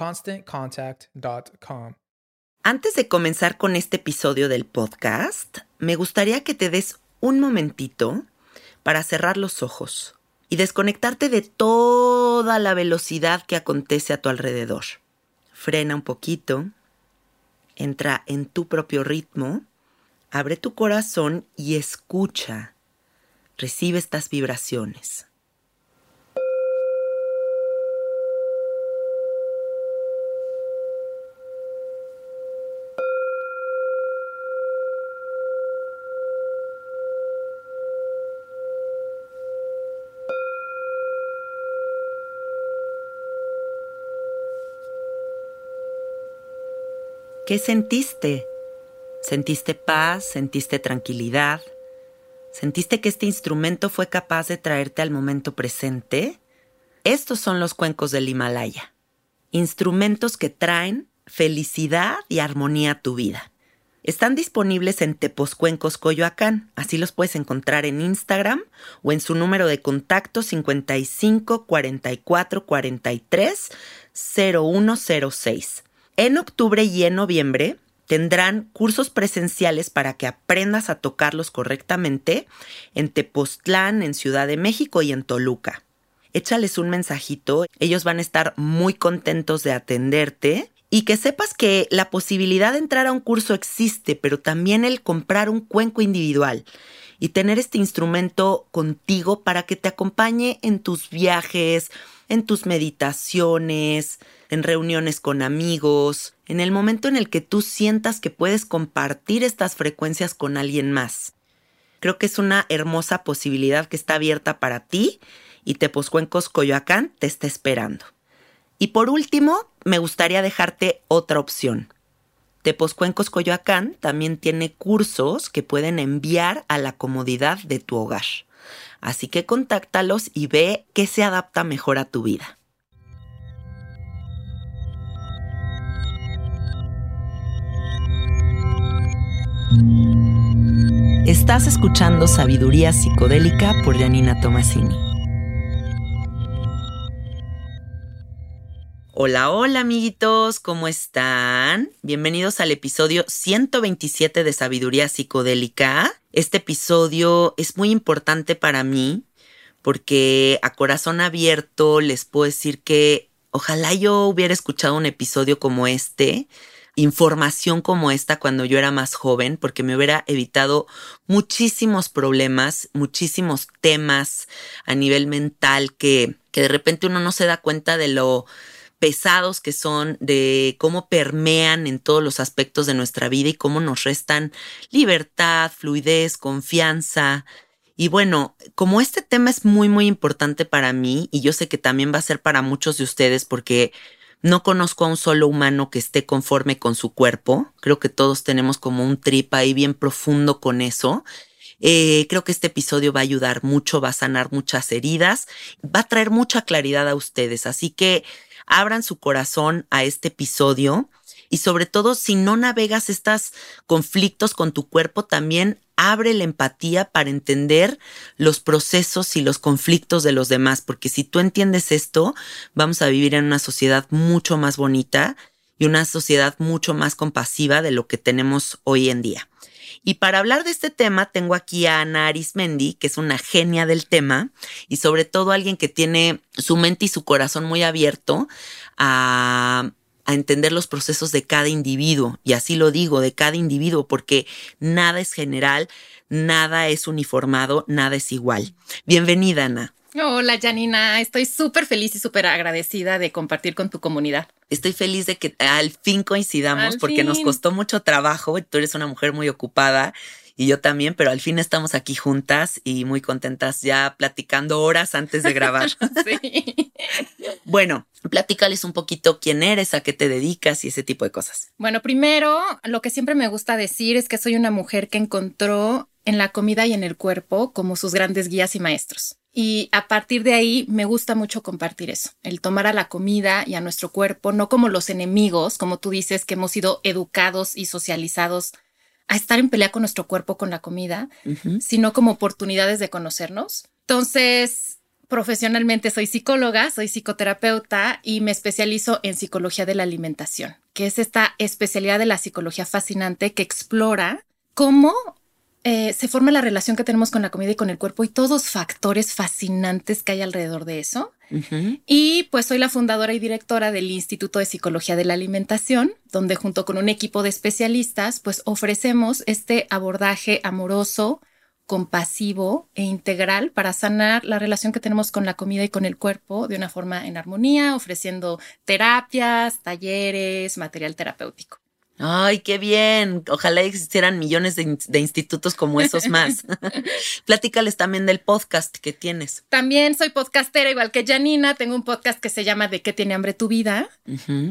ConstantContact.com. Antes de comenzar con este episodio del podcast, me gustaría que te des un momentito para cerrar los ojos y desconectarte de toda la velocidad que acontece a tu alrededor. Frena un poquito, entra en tu propio ritmo Abre tu corazón y escucha. Recibe estas vibraciones. ¿Qué sentiste? Sentiste paz, sentiste tranquilidad, sentiste que este instrumento fue capaz de traerte al momento presente. Estos son los cuencos del Himalaya, instrumentos que traen felicidad y armonía a tu vida. Están disponibles en Teposcuencos Coyoacán, así los puedes encontrar en Instagram o en su número de contacto 55 44 43 0106. En octubre y en noviembre tendrán cursos presenciales para que aprendas a tocarlos correctamente en Tepoztlán, en Ciudad de México y en Toluca. Échales un mensajito, ellos van a estar muy contentos de atenderte y que sepas que la posibilidad de entrar a un curso existe, pero también el comprar un cuenco individual y tener este instrumento contigo para que te acompañe en tus viajes, en tus meditaciones, en reuniones con amigos, en el momento en el que tú sientas que puedes compartir estas frecuencias con alguien más. Creo que es una hermosa posibilidad que está abierta para ti y Tepozcuencos Coyoacán te está esperando. Y por último, me gustaría dejarte otra opción. Tepozcuencos Coyoacán también tiene cursos que pueden enviar a la comodidad de tu hogar. Así que contáctalos y ve qué se adapta mejor a tu vida. Estás escuchando Sabiduría Psicodélica por Janina Tomasini. Hola, hola amiguitos, ¿cómo están? Bienvenidos al episodio 127 de Sabiduría Psicodélica. Este episodio es muy importante para mí porque a corazón abierto les puedo decir que ojalá yo hubiera escuchado un episodio como este información como esta cuando yo era más joven, porque me hubiera evitado muchísimos problemas, muchísimos temas a nivel mental que que de repente uno no se da cuenta de lo pesados que son, de cómo permean en todos los aspectos de nuestra vida y cómo nos restan libertad, fluidez, confianza. Y bueno, como este tema es muy, muy importante para mí y yo sé que también va a ser para muchos de ustedes porque no conozco a un solo humano que esté conforme con su cuerpo. Creo que todos tenemos como un trip ahí bien profundo con eso. Eh, creo que este episodio va a ayudar mucho, va a sanar muchas heridas, va a traer mucha claridad a ustedes. Así que abran su corazón a este episodio y sobre todo si no navegas estos conflictos con tu cuerpo, también abre la empatía para entender los procesos y los conflictos de los demás, porque si tú entiendes esto, vamos a vivir en una sociedad mucho más bonita y una sociedad mucho más compasiva de lo que tenemos hoy en día. Y para hablar de este tema, tengo aquí a Ana Arismendi, que es una genia del tema y sobre todo alguien que tiene su mente y su corazón muy abierto a, a entender los procesos de cada individuo. Y así lo digo, de cada individuo, porque nada es general, nada es uniformado, nada es igual. Bienvenida, Ana. Hola Janina, estoy súper feliz y súper agradecida de compartir con tu comunidad. Estoy feliz de que al fin coincidamos Al porque nos costó mucho trabajo. Tú eres una mujer muy ocupada y yo también, pero al fin estamos aquí juntas y muy contentas ya platicando horas antes de grabar. Sí. bueno, platícales un poquito quién eres, a qué te dedicas y ese tipo de cosas. Bueno, primero, lo que siempre me gusta decir es que soy una mujer que encontró en la comida y en el cuerpo como sus grandes guías y maestros. Y a partir de ahí me gusta mucho compartir eso, el tomar a la comida y a nuestro cuerpo no como los enemigos, como tú dices, que hemos sido educados y socializados a estar en pelea con nuestro cuerpo con la comida, sino como oportunidades de conocernos. Entonces, profesionalmente soy psicóloga, soy psicoterapeuta y me especializo en psicología de la alimentación, que es esta especialidad de la psicología fascinante que explora cómo eh, se forma la relación que tenemos con la comida y con el cuerpo y todos los factores fascinantes que hay alrededor de eso. Y pues soy la fundadora y directora del Instituto de Psicología de la Alimentación, donde junto con un equipo de especialistas, pues ofrecemos este abordaje amoroso, compasivo e integral para sanar la relación que tenemos con la comida y con el cuerpo de una forma en armonía, ofreciendo terapias, talleres, material terapéutico. Ay, qué bien. Ojalá existieran millones de, in- de institutos como esos más. Platícales también del podcast que tienes. También soy podcastera, igual que Janina. Tengo un podcast que se llama ¿De qué tiene hambre tu vida?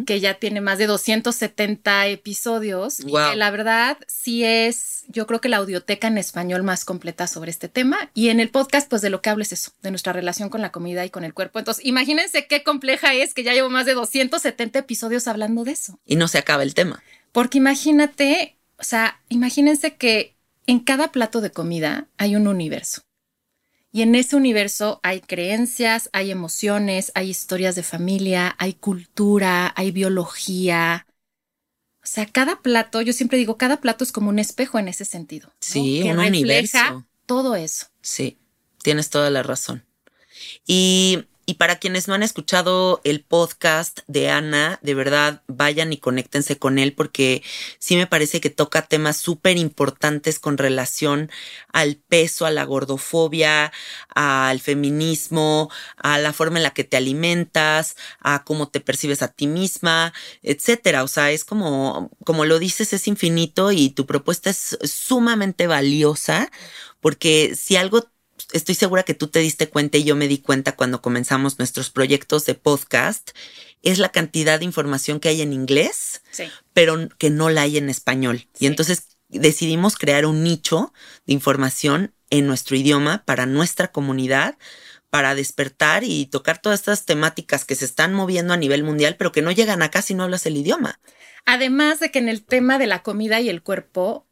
Que ya tiene más de 270 episodios. Y Guau. que la verdad sí es, yo creo que la audioteca en español más completa sobre este tema. Y en el podcast, pues de lo que hablo es eso, de nuestra relación con la comida y con el cuerpo. Entonces, imagínense qué compleja es que ya llevo más de 270 episodios hablando de eso. Y no se acaba el tema. Porque imagínate, o sea, imagínense que en cada plato de comida hay un universo. Y en ese universo hay creencias, hay emociones, hay historias de familia, hay cultura, hay biología. O sea, cada plato, yo siempre digo, cada plato es como un espejo en ese sentido. ¿no? Sí, que un refleja universo. todo eso. Sí, tienes toda la razón. Y, y para quienes no han escuchado el podcast de Ana, de verdad vayan y conéctense con él porque sí me parece que toca temas súper importantes con relación al peso, a la gordofobia, al feminismo, a la forma en la que te alimentas, a cómo te percibes a ti misma, etcétera. O sea, es como, como lo dices, es infinito y tu propuesta es sumamente valiosa porque si algo estoy segura que tú te diste cuenta y yo me di cuenta cuando comenzamos nuestros proyectos de podcast, es la cantidad de información que hay en inglés, Sí. pero que no la hay en español. Sí. Y entonces decidimos crear un nicho de información en nuestro idioma para nuestra comunidad para despertar y tocar todas estas temáticas que se están moviendo a nivel mundial, pero que no llegan acá si no hablas el idioma. Además de que en el tema de la comida y el cuerpo,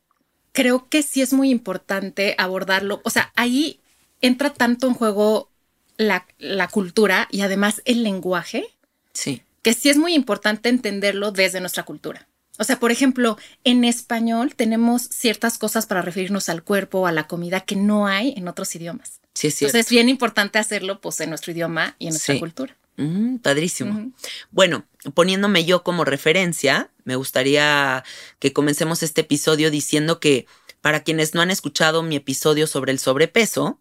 creo que sí es muy importante abordarlo. O sea, ahí entra tanto en juego la, la cultura y además el lenguaje, Sí. que sí es muy importante entenderlo desde nuestra cultura. O sea, por ejemplo, en español tenemos ciertas cosas para referirnos al cuerpo o a la comida que no hay en otros idiomas. Sí, es. Entonces es bien importante hacerlo pues en nuestro idioma y en nuestra Sí. cultura. Mm, padrísimo. Bueno, poniéndome yo como referencia, me gustaría que comencemos este episodio diciendo que para quienes no han escuchado mi episodio sobre el sobrepeso,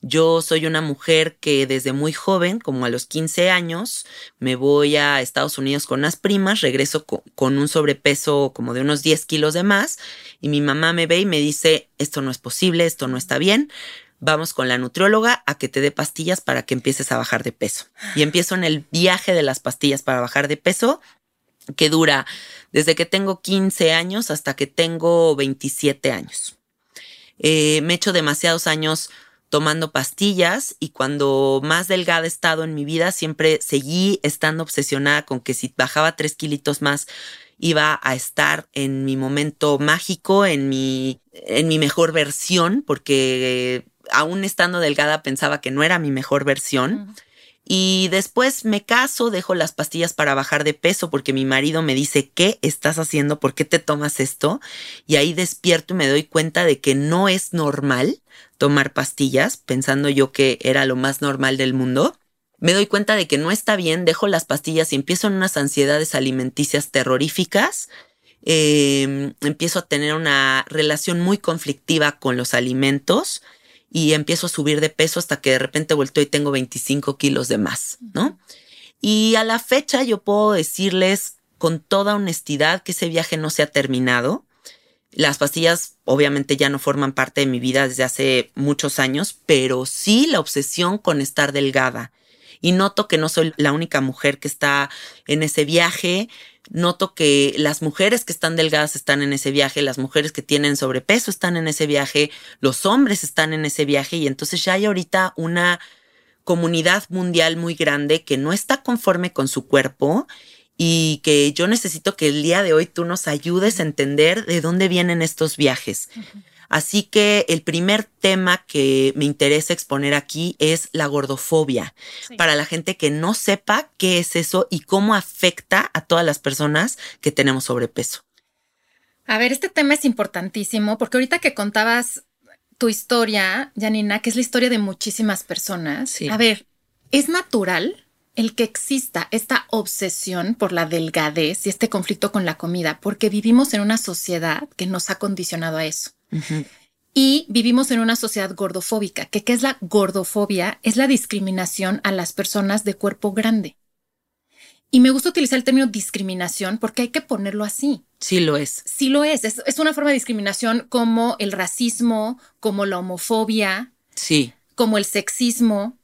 Yo soy una mujer que desde muy joven, como a los 15 años, me voy a Estados Unidos con unas primas, regreso con, un sobrepeso como de unos 10 kilos de más y mi mamá me ve y me dice, esto no es posible, esto no está bien, vamos con la nutrióloga a que te dé pastillas para que empieces a bajar de peso. Y empiezo en el viaje de las pastillas para bajar de peso que dura desde que tengo 15 años hasta que tengo 27 años. Eh, me he hecho demasiados años tomando pastillas y cuando más delgada he estado en mi vida, siempre seguí estando obsesionada con que si bajaba tres kilitos más, iba a estar en mi momento mágico, en mi, en mi mejor versión, porque aún estando delgada pensaba que no era mi mejor versión. Y después me caso, dejo las pastillas para bajar de peso porque mi marido me dice, ¿qué estás haciendo? ¿Por qué te tomas esto? Y ahí despierto y me doy cuenta de que no es normal tomar pastillas, pensando yo que era lo más normal del mundo. Me doy cuenta de que no está bien, dejo las pastillas y empiezo en unas ansiedades alimenticias terroríficas. Em, empiezo a tener una relación muy conflictiva con los alimentos y empiezo a subir de peso hasta que de repente vuelto y tengo 25 kilos de más, ¿no? Y a la fecha yo puedo decirles con toda honestidad que ese viaje no se ha terminado. Las pastillas obviamente ya no forman parte de mi vida desde hace muchos años, pero sí la obsesión con estar delgada. Y noto que no soy la única mujer que está en ese viaje noto que las mujeres que están delgadas están en ese viaje, las mujeres que tienen sobrepeso están en ese viaje, los hombres están en ese viaje y entonces ya hay ahorita una comunidad mundial muy grande que no está conforme con su cuerpo y que yo necesito que el día de hoy tú nos ayudes a entender de dónde vienen estos viajes. Así que el primer tema que me interesa exponer aquí es la gordofobia, para la gente que no sepa qué es eso y cómo afecta a todas las personas que tenemos sobrepeso. A ver, este tema es importantísimo porque ahorita que contabas tu historia, Janina, que es la historia de muchísimas personas, a ver, es natural el que exista esta obsesión por la delgadez y este conflicto con la comida, porque vivimos en una sociedad que nos ha condicionado a eso. Y vivimos en una sociedad gordofóbica, que qué es la gordofobia? Es la discriminación a las personas de cuerpo grande. Y me gusta utilizar el término discriminación porque hay que ponerlo así. Sí lo es. Sí lo es. Es, es una forma de discriminación como el racismo, como la homofobia. Sí. Como el sexismo.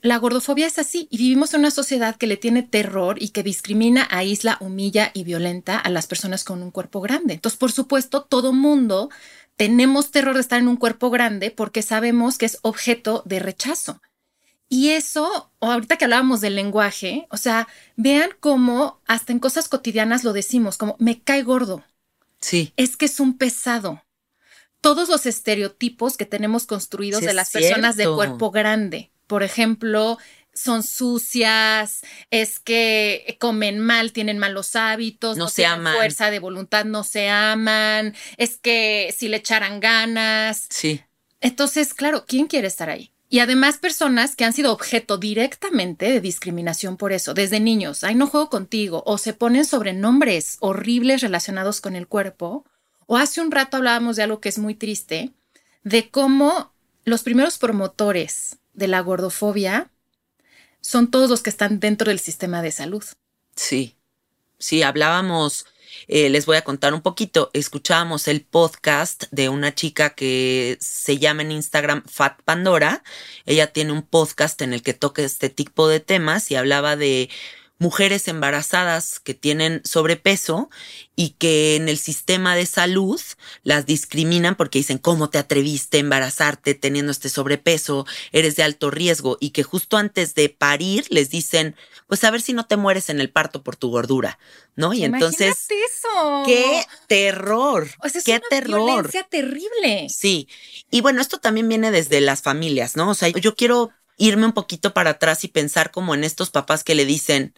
La gordofobia es así y vivimos en una sociedad que le tiene terror y que discrimina, aísla, humilla y violenta a las personas con un cuerpo grande. Entonces, por supuesto, todo mundo tenemos terror de estar en un cuerpo grande porque sabemos que es objeto de rechazo. Y eso, ahorita que hablábamos del lenguaje, o sea, vean cómo hasta en cosas cotidianas lo decimos, como me cae gordo. Sí. Es que es un pesado. Todos los estereotipos que tenemos construidos de las personas de cuerpo grande. Por ejemplo, son sucias, es que comen mal, tienen malos hábitos, no, se aman. fuerza de voluntad, no se aman, es que si le echaran ganas. Sí. Entonces, claro, ¿quién quiere estar ahí? Y además personas que han sido objeto directamente de discriminación por eso, desde niños, ay, no juego contigo, o se ponen sobrenombres horribles relacionados con el cuerpo, o hace un rato hablábamos de algo que es muy triste, de cómo los primeros promotores de la gordofobia son todos los que están dentro del sistema de salud. Sí, sí, hablábamos, eh, les voy a contar un poquito, escuchábamos el podcast de una chica que se llama en Instagram Fat Pandora, ella tiene un podcast en el que toca este tipo de temas y hablaba de mujeres embarazadas que tienen sobrepeso y que en el sistema de salud las discriminan porque dicen, ¿cómo te atreviste a embarazarte teniendo este sobrepeso? Eres de alto riesgo y que justo antes de parir les dicen, pues a ver si no te mueres en el parto por tu gordura, ¿no? Y entonces, eso. qué terror, o sea, es qué una terror. Violencia terrible. Sí. Y bueno, esto también viene desde las familias, ¿no? O sea, yo quiero irme un poquito para atrás y pensar como en estos papás que le dicen,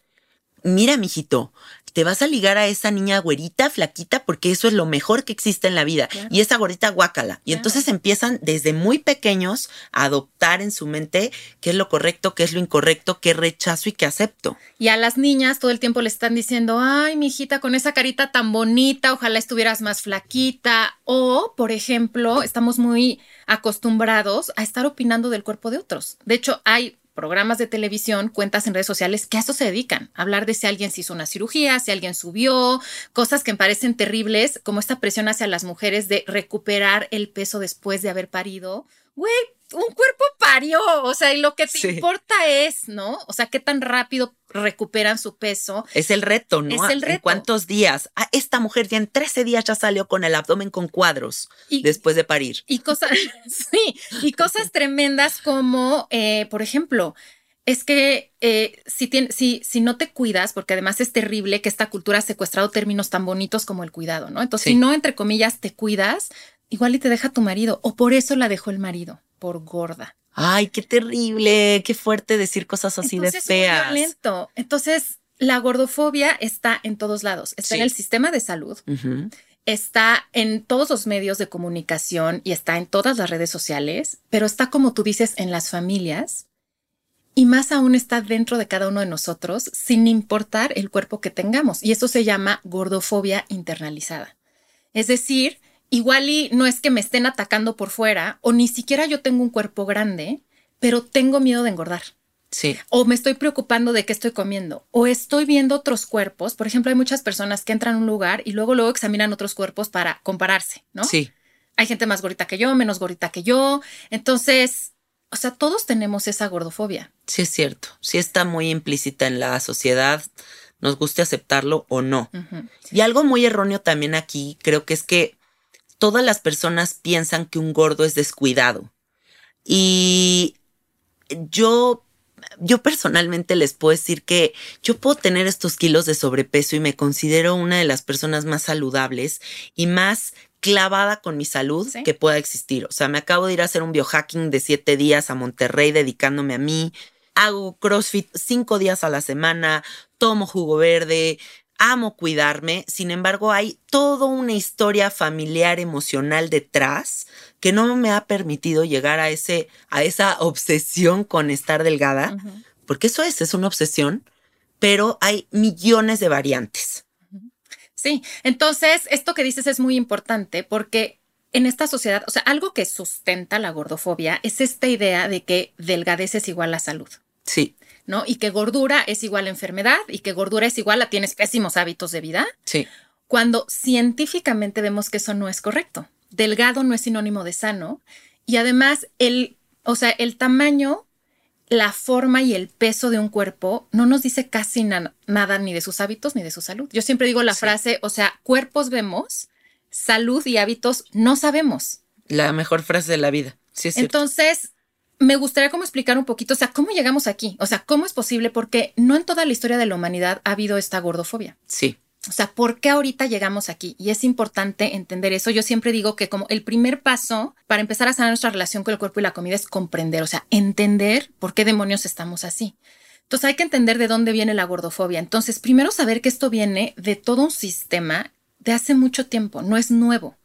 mira, mijito, te vas a ligar a esa niña güerita, flaquita, porque eso es lo mejor que existe en la vida. Y esa gorrita guácala. Y entonces empiezan desde muy pequeños a adoptar en su mente qué es lo correcto, qué es lo incorrecto, qué rechazo y qué acepto. Y a las niñas todo el tiempo le están diciendo, ay, mi hijita, con esa carita tan bonita, ojalá estuvieras más flaquita. O, por ejemplo, estamos muy acostumbrados a estar opinando del cuerpo de otros. De hecho, hay programas de televisión, cuentas en redes sociales que a eso se dedican, hablar de si alguien se hizo una cirugía, si alguien subió, cosas que me parecen terribles, como esta presión hacia las mujeres de recuperar el peso después de haber parido. Güey, un cuerpo parió, o sea, y lo que te importa es, ¿no? O sea, qué tan rápido recuperan su peso. Es el reto, ¿no? Es el reto. ¿En cuántos días? Ah, esta mujer ya en 13 días ya salió con el abdomen con cuadros después de parir. Y cosas, sí, y cosas tremendas como, eh, por ejemplo, es que eh, si, si, si, no te cuidas, porque además es terrible que esta cultura ha secuestrado términos tan bonitos como el cuidado, ¿no? Entonces, si no, entre comillas, te cuidas, igual y te deja tu marido, o por eso la dejó el marido, por gorda. Ay, qué terrible, qué fuerte decir cosas así de feas. Es violento. Entonces, la gordofobia está en todos lados. Está en el sistema de salud, está en todos los medios de comunicación y está en todas las redes sociales, pero está, como tú dices, en las familias y más aún está dentro de cada uno de nosotros, sin importar el cuerpo que tengamos. Y eso se llama gordofobia internalizada. Es decir, igual y no es que me estén atacando por fuera o ni siquiera yo tengo un cuerpo grande, pero tengo miedo de engordar. Sí. O me estoy preocupando de qué estoy comiendo. O estoy viendo otros cuerpos. Por ejemplo, hay muchas personas que entran a un lugar y luego luego examinan otros cuerpos para compararse, ¿no? Sí. Hay gente más gordita que yo, menos gordita que yo. Entonces, o sea, todos tenemos esa gordofobia. Sí, es cierto. Sí está muy implícita en la sociedad, nos guste aceptarlo o no. Y algo muy erróneo también aquí, creo que es que todas las personas piensan que un gordo es descuidado. Y yo, yo personalmente les puedo decir que yo puedo tener estos kilos de sobrepeso y me considero una de las personas más saludables y más clavada con mi salud que pueda existir. O sea, me acabo de ir a hacer un biohacking de siete días a Monterrey dedicándome a mí. Hago CrossFit cinco días a la semana, tomo jugo verde, amo cuidarme, sin embargo hay toda una historia familiar emocional detrás que no me ha permitido llegar a ese a esa obsesión con estar delgada, porque eso es, es una obsesión, pero hay millones de variantes. Sí, entonces esto que dices es muy importante porque en esta sociedad, o sea, algo que sustenta la gordofobia es esta idea de que delgadez es igual a salud. Sí. ¿No? Y que gordura es igual a enfermedad y que gordura es igual a tienes pésimos hábitos de vida. Sí. Cuando científicamente vemos que eso no es correcto. Delgado no es sinónimo de sano y además el, o sea, el tamaño, la forma y el peso de un cuerpo no nos dice casi nada ni de sus hábitos ni de su salud. Yo siempre digo la frase, o sea, cuerpos vemos, salud y hábitos no sabemos. La mejor frase de la vida. Sí, es Entonces, me gustaría como explicar un poquito, o sea, cómo llegamos aquí, o sea, cómo es posible, porque no en toda la historia de la humanidad ha habido esta gordofobia. Sí. O sea, ¿por qué ahorita llegamos aquí? Y es importante entender eso. Yo siempre digo que como el primer paso para empezar a sanar nuestra relación con el cuerpo y la comida es comprender, o sea, entender por qué demonios estamos así. Entonces hay que entender de dónde viene la gordofobia. Entonces, primero saber que esto viene de todo un sistema de hace mucho tiempo, no es nuevo.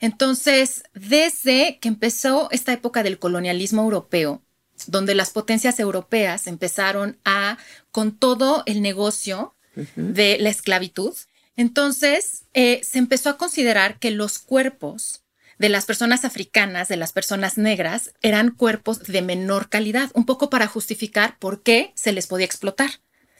Entonces, desde que empezó esta época del colonialismo europeo, donde las potencias europeas empezaron a, con todo el negocio de la esclavitud, entonces eh, se empezó a considerar que los cuerpos de las personas africanas, de las personas negras, eran cuerpos de menor calidad, un poco para justificar por qué se les podía explotar.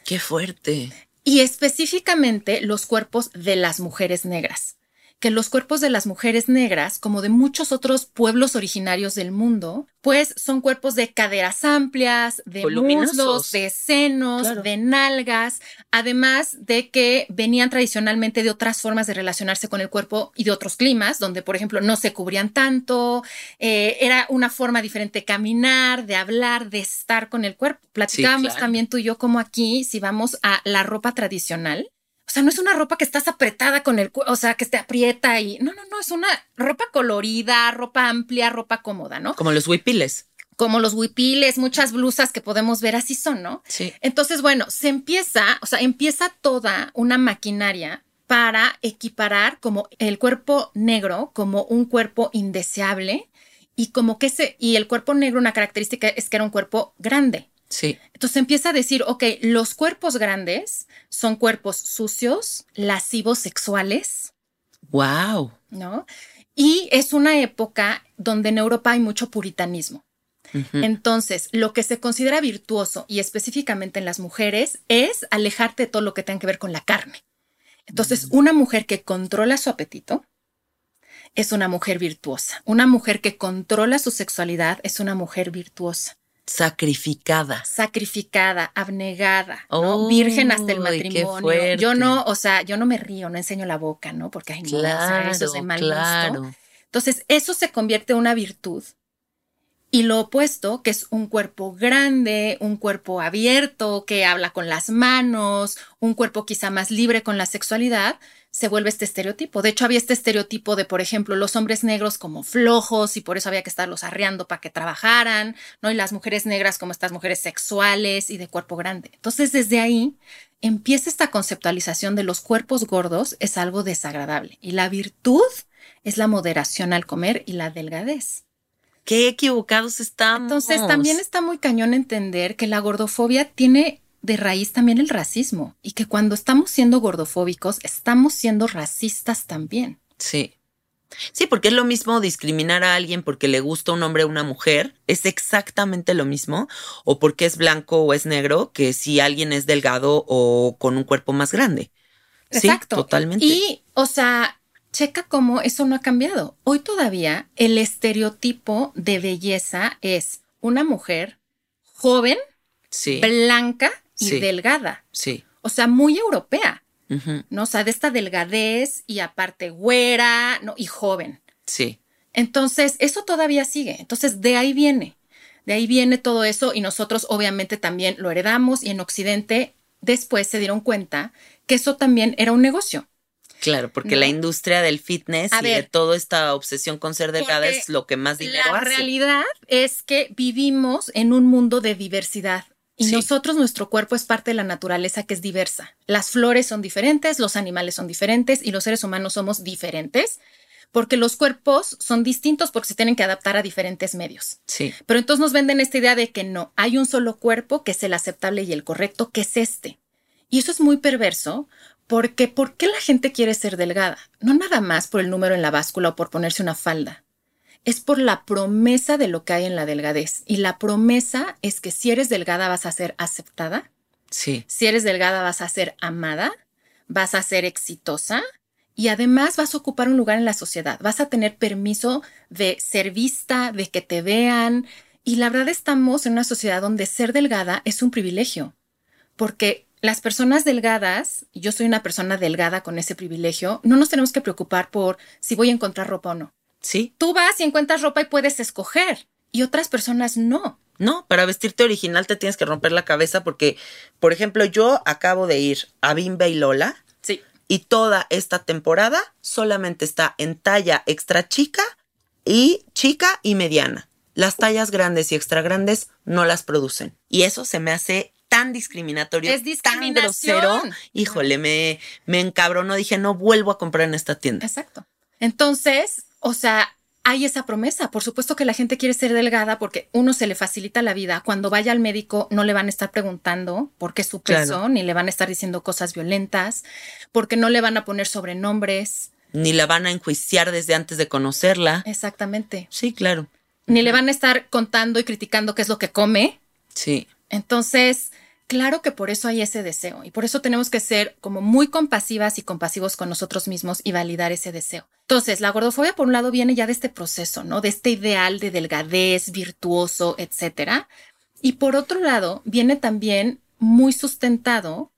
Qué fuerte. Y específicamente los cuerpos de las mujeres negras que los cuerpos de las mujeres negras, como de muchos otros pueblos originarios del mundo, pues son cuerpos de caderas amplias, de muslos, de senos, de nalgas, además de que venían tradicionalmente de otras formas de relacionarse con el cuerpo y de otros climas, donde, por ejemplo, no se cubrían tanto, eh, era una forma diferente de caminar, de hablar, de estar con el cuerpo. Platicábamos también tú y yo como aquí, si vamos a la ropa tradicional, o sea, no es una ropa que estás apretada con el, o sea, que te aprieta y no, no, no, es una ropa colorida, ropa amplia, ropa cómoda, ¿no? Como los huipiles. como los huipiles, muchas blusas que podemos ver así son, ¿no? Sí. Entonces, bueno, se empieza, o sea, empieza toda una maquinaria para equiparar como el cuerpo negro como un cuerpo indeseable y como que ese, y el cuerpo negro, una característica es que era un cuerpo grande. Sí. Entonces empieza a decir, ok, los cuerpos grandes son cuerpos sucios, lascivos sexuales, Wow. ¿no? Y es una época donde en Europa hay mucho puritanismo. Entonces, lo que se considera virtuoso y específicamente en las mujeres es alejarte de todo lo que tenga que ver con la carne. Entonces, una mujer que controla su apetito es una mujer virtuosa. Una mujer que controla su sexualidad es una mujer virtuosa. Sacrificada. Sacrificada, abnegada, ¿no? Oh, virgen hasta el matrimonio. Yo no, o sea, yo no me río, no enseño la boca, ¿no? Porque ay, no, o sea, Claro, eso es de mal gusto. Entonces, eso se convierte en una virtud. Y lo opuesto, que es un cuerpo grande, un cuerpo abierto, que habla con las manos, un cuerpo quizá más libre con la sexualidad, se vuelve este estereotipo. De hecho, había este estereotipo de, por ejemplo, los hombres negros como flojos y por eso había que estarlos arreando para que trabajaran, ¿no? Y las mujeres negras como estas mujeres sexuales y de cuerpo grande. Entonces, desde ahí empieza esta conceptualización de los cuerpos gordos es algo desagradable y la virtud es la moderación al comer y la delgadez. Qué equivocados estamos. Entonces también está muy cañón entender que la gordofobia tiene de raíz también el racismo y que cuando estamos siendo gordofóbicos estamos siendo racistas también. Sí. Sí, porque es lo mismo discriminar a alguien porque le gusta un hombre o una mujer, es exactamente lo mismo, o porque es blanco o es negro, que si alguien es delgado o con un cuerpo más grande. Exacto. Sí, totalmente. Y, o sea, checa cómo eso no ha cambiado. Hoy todavía el estereotipo de belleza es una mujer joven, sí, blanca y Sí. delgada. sí. O sea, muy europea, ¿no? O sea, de esta delgadez y aparte güera, ¿no? Y joven. Sí. Entonces, eso todavía sigue. Entonces, de ahí viene. De ahí viene todo eso y nosotros obviamente también lo heredamos y en Occidente después se dieron cuenta que eso también era un negocio. Claro, porque ¿No? la industria del fitness A y de toda esta obsesión con ser delgada es lo que más dinero La hace. realidad es que vivimos en un mundo de diversidad. Y Sí. nosotros, nuestro cuerpo es parte de la naturaleza que es diversa. Las flores son diferentes, los animales son diferentes y los seres humanos somos diferentes porque los cuerpos son distintos porque se tienen que adaptar a diferentes medios. Sí, Pero entonces nos venden esta idea de que no, hay un solo cuerpo que es el aceptable y el correcto, que es este. Y eso es muy perverso porque ¿por qué la gente quiere ser delgada? No nada más por el número en la báscula o por ponerse una falda. Es por la promesa de lo que hay en la delgadez. Y la promesa es que si eres delgada vas a ser aceptada, sí, si eres delgada vas a ser amada, vas a ser exitosa y además vas a ocupar un lugar en la sociedad, vas a tener permiso de ser vista, de que te vean. Y la verdad estamos en una sociedad donde ser delgada es un privilegio, porque las personas delgadas, yo soy una persona delgada con ese privilegio, no nos tenemos que preocupar por si voy a encontrar ropa o no. Sí. Tú vas y encuentras ropa y puedes escoger, y otras personas no. No, para vestirte original te tienes que romper la cabeza porque, por ejemplo, yo acabo de ir a Bimbe y Lola Sí. y toda esta temporada solamente está en talla extra chica y chica y mediana. Las tallas grandes y extra grandes no las producen. Y eso se me hace tan discriminatorio, Es tan grosero. Híjole, me, me encabronó. Dije, no vuelvo a comprar en esta tienda. Exacto. Entonces, o sea, hay esa promesa. Por supuesto que la gente quiere ser delgada porque uno se le facilita la vida. Cuando vaya al médico no le van a estar preguntando por qué su peso, Claro. ni le van a estar diciendo cosas violentas, porque no le van a poner sobrenombres. Ni la van a enjuiciar desde antes de conocerla. Exactamente. Sí, claro. Ni le van a estar contando y criticando qué es lo que come. Sí. Entonces, claro que por eso hay ese deseo y por eso tenemos que ser como muy compasivas y compasivos con nosotros mismos y validar ese deseo. Entonces, la gordofobia por un lado viene ya de este proceso, ¿no? De este ideal de delgadez, virtuoso, etcétera. Y por otro lado, viene también muy sustentado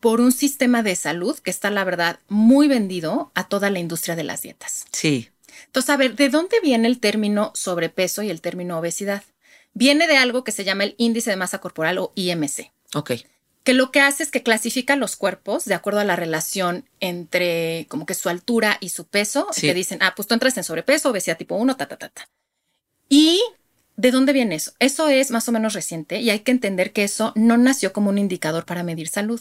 por un sistema de salud que está, la verdad, muy vendido a toda la industria de las dietas. Sí. Entonces, a ver, ¿de dónde viene el término sobrepeso y el término obesidad? Viene de algo que se llama el índice de masa corporal o IMC, Ok. que lo que hace es que clasifica los cuerpos de acuerdo a la relación entre como que su altura y su peso, Sí. que dicen, ah, pues tú entras en sobrepeso, obesidad tipo 1, ta, ta, ta, ta. Y ¿De dónde viene eso? Eso es más o menos reciente y hay que entender que eso no nació como un indicador para medir salud.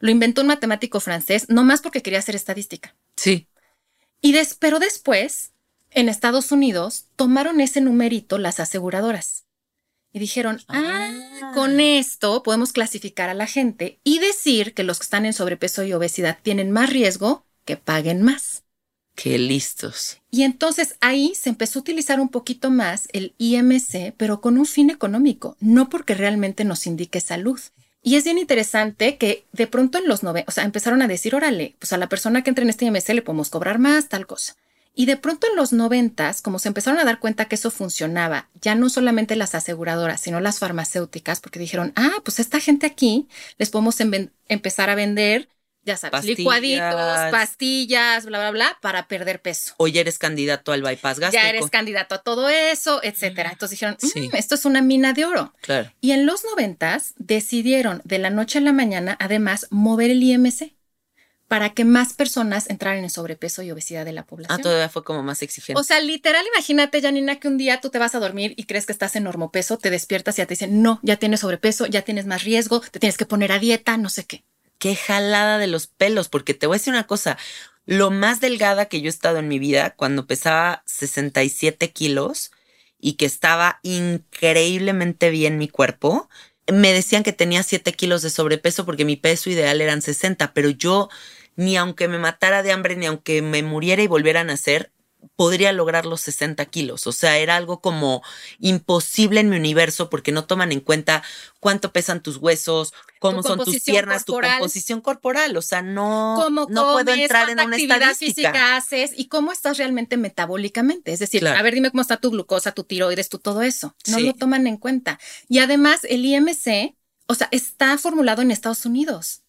Lo inventó un matemático francés, no más porque quería hacer estadística. Sí. Y des- pero después, en Estados Unidos, tomaron ese numerito las aseguradoras. Y dijeron, ah, Ah. con esto podemos clasificar a la gente y decir que los que están en sobrepeso y obesidad tienen más riesgo que paguen más. Qué listos. Y entonces ahí se empezó a utilizar un poquito más el IMC, pero con un fin económico, no porque realmente nos indique salud. Y es bien interesante que de pronto en los 90, o sea, empezaron a decir, órale, pues a la persona que entra en este IMC le podemos cobrar más, tal cosa. Y de pronto en los noventas, como se empezaron a dar cuenta que eso funcionaba, ya no solamente las aseguradoras, sino las farmacéuticas, porque dijeron, ah, pues esta gente aquí les podemos empezar a vender, ya sabes, Pastillas. licuaditos, pastillas, bla, bla, bla, para perder peso Hoy eres candidato al bypass gástrico. ya eres candidato a todo eso, etcétera. Entonces dijeron, "Mm, Sí. esto es una mina de oro. Claro. Y en los noventas decidieron de la noche a la mañana, además, mover el IMC para que más personas entraran en sobrepeso y obesidad de la población. Ah, todavía fue como más exigente. O sea, literal, imagínate, Janina, que un día tú te vas a dormir y crees que estás en normopeso, te despiertas y ya te dicen, no, ya tienes sobrepeso, ya tienes más riesgo, te tienes que poner a dieta, no sé qué. Qué jalada de los pelos, porque te voy a decir una cosa. Lo más delgada que yo he estado en mi vida, cuando pesaba 67 kilos y que estaba increíblemente bien mi cuerpo, me decían que tenía 7 kilos de sobrepeso porque mi peso ideal eran 60, pero yo ni aunque me matara de hambre, ni aunque me muriera y volviera a nacer, podría lograr los 60 kilos. O sea, era algo como imposible en mi universo porque no toman en cuenta cuánto pesan tus huesos, cómo Tu son tus piernas, tu composición corporal. O sea, no, no puedo entrar en una estadística. física haces y cómo estás realmente metabólicamente. Es decir, Claro. a ver, dime cómo está tu glucosa, tu tiroides, tu todo eso. No Sí. lo toman en cuenta. Y además, el IMC, o sea, está formulado en Estados Unidos.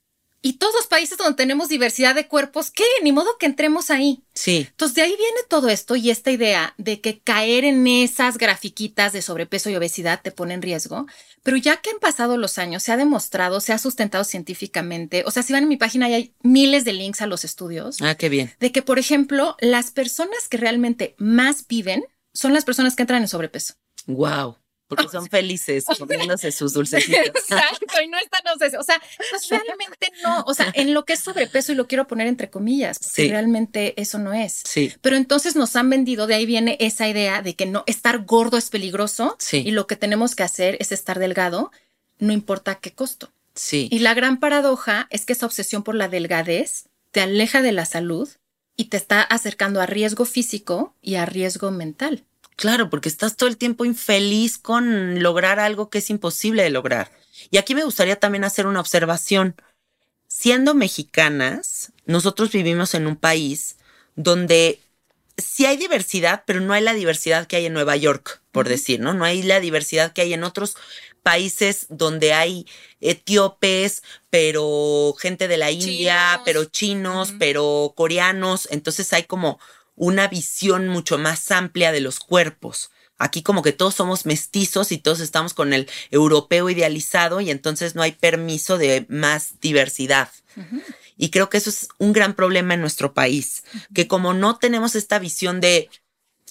Y todos los países donde tenemos diversidad de cuerpos, ¿qué? Ni modo que entremos ahí. Sí, Entonces, de ahí viene todo esto y esta idea de que caer en esas grafiquitas de sobrepeso y obesidad te pone en riesgo. Pero ya que han pasado los años, se ha demostrado, se ha sustentado científicamente. O sea, si van en mi página, ahí hay miles de links a los estudios ah, qué bien. de que, por ejemplo, las personas que realmente más viven son las personas que entran en sobrepeso. Wow. Porque son felices comiéndose sus dulcecitos. Exacto, y no están, o sea, pues realmente no, o sea, en lo que es sobrepeso y lo quiero poner entre comillas, porque Sí. realmente eso no es. Sí, Pero entonces nos han vendido, de ahí viene esa idea de que no estar gordo es peligroso Sí. y lo que tenemos que hacer es estar delgado, no importa a qué costo. sí. Y la gran paradoja es que esa obsesión por la delgadez te aleja de la salud y te está acercando a riesgo físico y a riesgo mental. Claro, porque estás todo el tiempo infeliz con lograr algo que es imposible de lograr. Y aquí me gustaría también hacer una observación. Siendo mexicanas, nosotros vivimos en un país donde sí hay diversidad, pero no hay la diversidad que hay en Nueva York, por decir, ¿no? No hay la diversidad que hay en otros países donde hay etíopes, pero gente de la India, Chinos. pero chinos, pero coreanos. Entonces hay como una visión mucho más amplia de los cuerpos. Aquí como que todos somos mestizos y todos estamos con el europeo idealizado y entonces no hay permiso de más diversidad. Y creo que eso es un gran problema en nuestro país, que como no tenemos esta visión de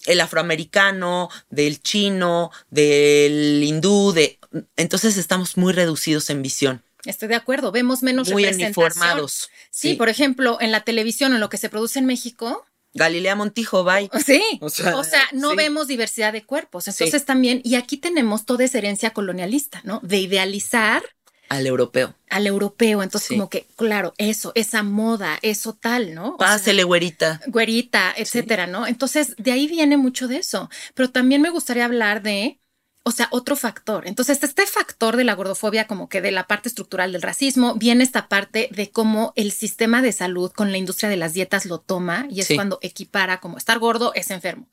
el afroamericano, del chino, del hindú, de entonces estamos muy reducidos en visión, Estoy de acuerdo, vemos menos muy representación. uniformados. Sí, por ejemplo, en la televisión, en lo que se produce en México, Galilea Montijo, bye. Sí, O o sea, sea, no sí. vemos diversidad de cuerpos. Sí. Entonces también, y aquí tenemos toda esa herencia colonialista, ¿no? De idealizar Al europeo. al europeo. Entonces, Sí. como que, claro, eso, esa moda, eso tal, ¿no? O sea, Pásele, güerita. güerita, etcétera, ¿no? Entonces, de ahí viene mucho de eso. Pero también me gustaría hablar de, o sea, otro factor. Entonces, este factor de la gordofobia, como que de la parte estructural del racismo, viene esta parte de cómo el sistema de salud con la industria de las dietas lo toma y es Sí. cuando equipara como estar gordo es enfermo.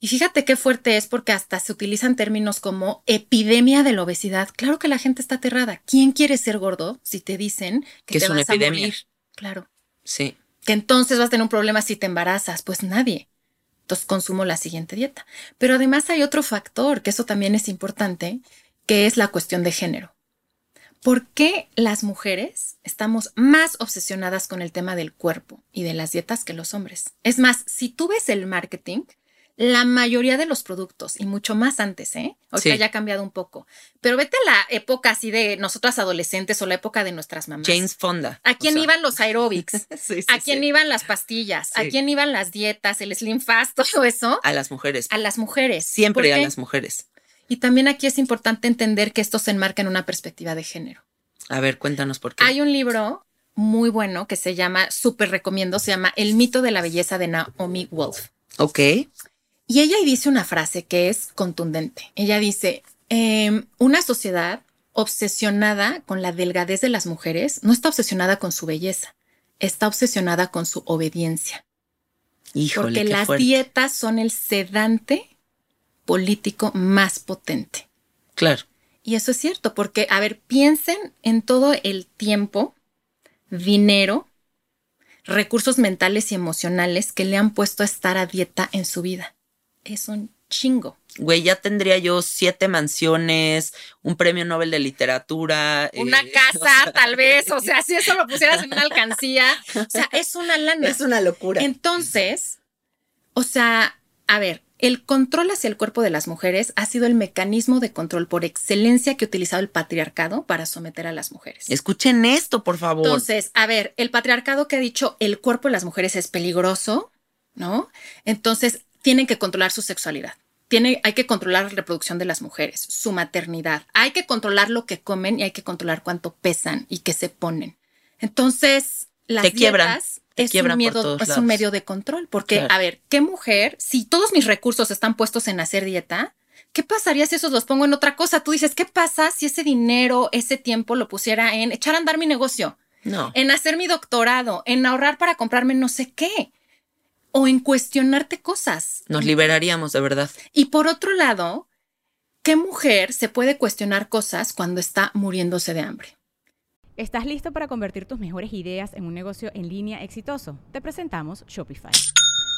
Y fíjate qué fuerte es porque hasta se utilizan términos como epidemia de la obesidad. Claro que la gente está aterrada. ¿Quién quiere ser gordo si te dicen que, Que te es una vas a epidemia. morir? Claro Sí. que entonces vas a tener un problema si te embarazas. Pues nadie. Entonces consumo la siguiente dieta. Pero además hay otro factor, que eso también es importante, que es la cuestión de género. ¿Por qué las mujeres estamos más obsesionadas con el tema del cuerpo y de las dietas que los hombres? Es más, si tú ves el marketing, la mayoría de los productos y mucho más antes, ¿eh? Ahorita Sí. ya ha cambiado un poco. Pero vete a la época así de nosotras adolescentes o la época de nuestras mamás. James Fonda. ¿A quién O sea, iban los aerobics? sí, sí, ¿A quién iban las pastillas? ¿A quién iban las dietas, el slim fast, todo eso? A las mujeres. A las mujeres. Siempre ¿Por a las mujeres. Y también aquí es importante entender que esto se enmarca en una perspectiva de género. A ver, cuéntanos por qué. Hay un libro muy bueno que se llama, súper recomiendo, se llama El mito de la belleza de Naomi Wolf. Ok. Y ella dice una frase que es contundente. Ella dice, em, una sociedad obsesionada con la delgadez de las mujeres no está obsesionada con su belleza, está obsesionada con su obediencia. Híjole, porque qué las fuerte. dietas son el sedante político más potente. Claro. Y eso es cierto, porque, a ver, piensen en todo el tiempo, dinero, recursos mentales y emocionales que le han puesto a estar a dieta en su vida. Es un chingo. Güey, ya tendría yo siete mansiones, un premio Nobel de literatura. Una eh, casa, o sea, tal vez, o sea, si eso lo pusieras en una alcancía, o sea, es una lana. Es una locura. Entonces, o sea, a ver, el control hacia el cuerpo de las mujeres ha sido el mecanismo de control por excelencia que ha utilizado el patriarcado para someter a las mujeres. Escuchen esto, por favor. Entonces, a ver, el patriarcado que ha dicho el cuerpo de las mujeres es peligroso, ¿no? Entonces, tienen que controlar su sexualidad. Tiene, hay que controlar la reproducción de las mujeres, su maternidad. Hay que controlar lo que comen y hay que controlar cuánto pesan y qué se ponen. Entonces, las Te quiebran, te es, quiebran un, miedo, es un medio de control. Porque, Claro. a ver, ¿qué mujer, si todos mis recursos están puestos en hacer dieta, ¿qué pasaría si esos los pongo en otra cosa? Tú dices, ¿qué pasa si ese dinero, ese tiempo lo pusiera en echar a andar mi negocio? no. en hacer mi doctorado, en ahorrar para comprarme no sé qué, o en cuestionarte cosas. Nos liberaríamos, de verdad. Y por otro lado, ¿qué mujer se puede cuestionar cosas cuando está muriéndose de hambre? ¿Estás listo para convertir tus mejores ideas en un negocio en línea exitoso? Te presentamos Shopify.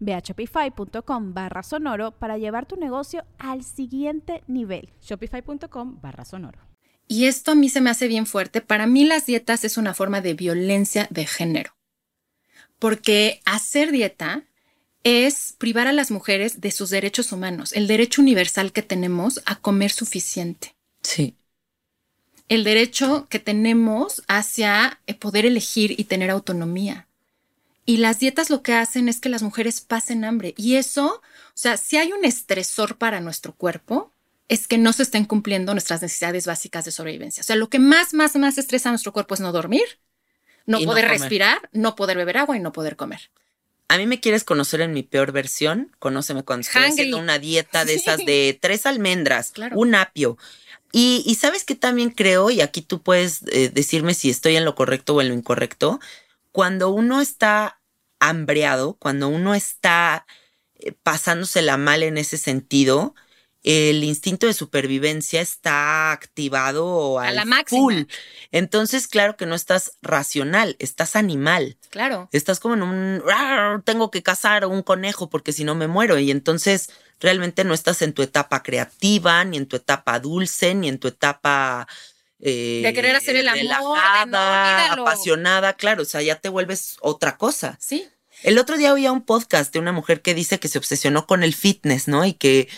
Ve a shopify.com barra sonoro para llevar tu negocio al siguiente nivel. Shopify.com barra sonoro. Y esto a mí se me hace bien fuerte. Para mí las dietas es una forma de violencia de género. Porque hacer dieta es privar a las mujeres de sus derechos humanos, el derecho universal que tenemos a comer suficiente. Sí. el derecho que tenemos hacia eh, poder elegir y tener autonomía. Y las dietas lo que hacen es que las mujeres pasen hambre. Y eso, o sea, si hay un estresor para nuestro cuerpo, es que no se estén cumpliendo nuestras necesidades básicas de sobrevivencia. O sea, lo que más, más, más estresa a nuestro cuerpo es no dormir, no poder respirar, no poder beber agua y no poder comer. A mí me quieres conocer en mi peor versión. Conóceme cuando estoy Hungry. haciendo una dieta de esas de tres almendras, Claro. un apio. Y, y sabes que también creo, y aquí tú puedes eh, decirme si estoy en lo correcto o en lo incorrecto, cuando uno está hambreado, cuando uno está eh, pasándosela mal en ese sentido, el instinto de supervivencia está activado A al la máxima. full. Entonces, claro que no estás racional, estás animal. Claro. Estás como en un "Rar, tengo que cazar un conejo porque si no me muero. Y entonces realmente no estás en tu etapa creativa, ni en tu etapa dulce, ni en tu etapa eh, De querer hacer el amor, no, apasionada, claro. O sea, ya te vuelves otra cosa. Sí. El otro día oía un podcast de una mujer que dice que se obsesionó con el fitness, ¿no? Y que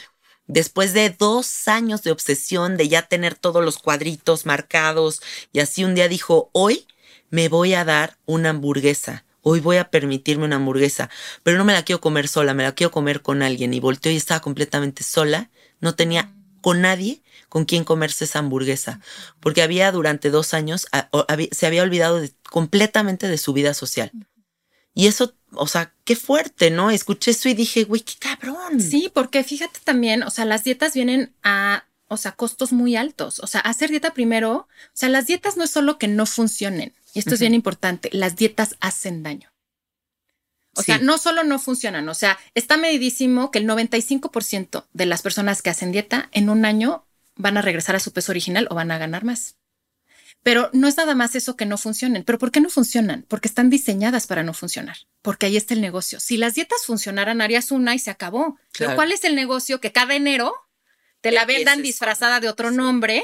después de dos años de obsesión, de ya tener todos los cuadritos marcados, y así un día dijo, hoy me voy a dar una hamburguesa. Hoy voy a permitirme una hamburguesa, pero no me la quiero comer sola, me la quiero comer con alguien. Y volteó y estaba completamente sola, no tenía con nadie con quien comerse esa hamburguesa, porque había durante dos años, a- se había olvidado de- completamente de su vida social. Y eso o sea, qué fuerte, ¿no? Escuché eso y dije, güey, qué cabrón. Sí, porque fíjate también, o sea, las dietas vienen a, o sea, costos muy altos. O sea, hacer dieta primero, o sea, las dietas no es solo que no funcionen, y esto es bien importante, las dietas hacen daño. O sea, no solo no funcionan, o sea, está medidísimo que el 95% de las personas que hacen dieta en un año van a regresar a su peso original o van a ganar más. Pero no es nada más eso que no funcionen. ¿Pero por qué no funcionan? Porque están diseñadas para no funcionar. Porque ahí está el negocio. Si las dietas funcionaran, harías una y se acabó. Pero ¿cuál es el negocio? Que cada enero te la vendan disfrazada de otro nombre,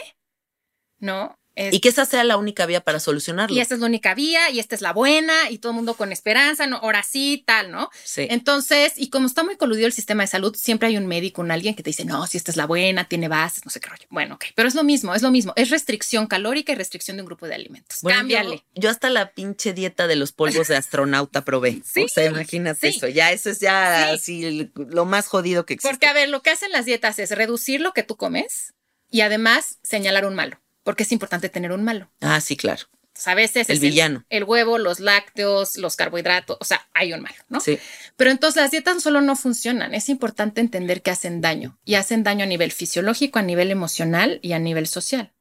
¿no? Y que esa sea la única vía para solucionarlo. Y esta es la única vía, y esta es la buena, y todo el mundo con esperanza, ¿no? Ahora sí, tal, ¿no? Sí. Entonces, y como está muy coludido el sistema de salud, siempre hay un médico, un alguien que te dice, no, si esta es la buena, tiene bases, no sé qué rollo. Bueno, ok. Pero es lo mismo, es lo mismo. Es restricción calórica y restricción de un grupo de alimentos. Cámbiale. Yo, hasta la pinche dieta de los polvos de astronauta probé. Sí. O sea, imagínate eso. Ya eso es ya así lo más jodido que existe. Porque, a ver, lo que hacen las dietas es reducir lo que tú comes y además señalar un malo porque es importante tener un malo. Ah, sí, claro. a veces el villano. El, huevo, los lácteos, los carbohidratos, o sea, hay un malo, ¿no? Sí. Pero entonces las dietas solo no funcionan. Es importante entender que hacen daño y hacen daño a nivel fisiológico, a nivel emocional y a nivel social.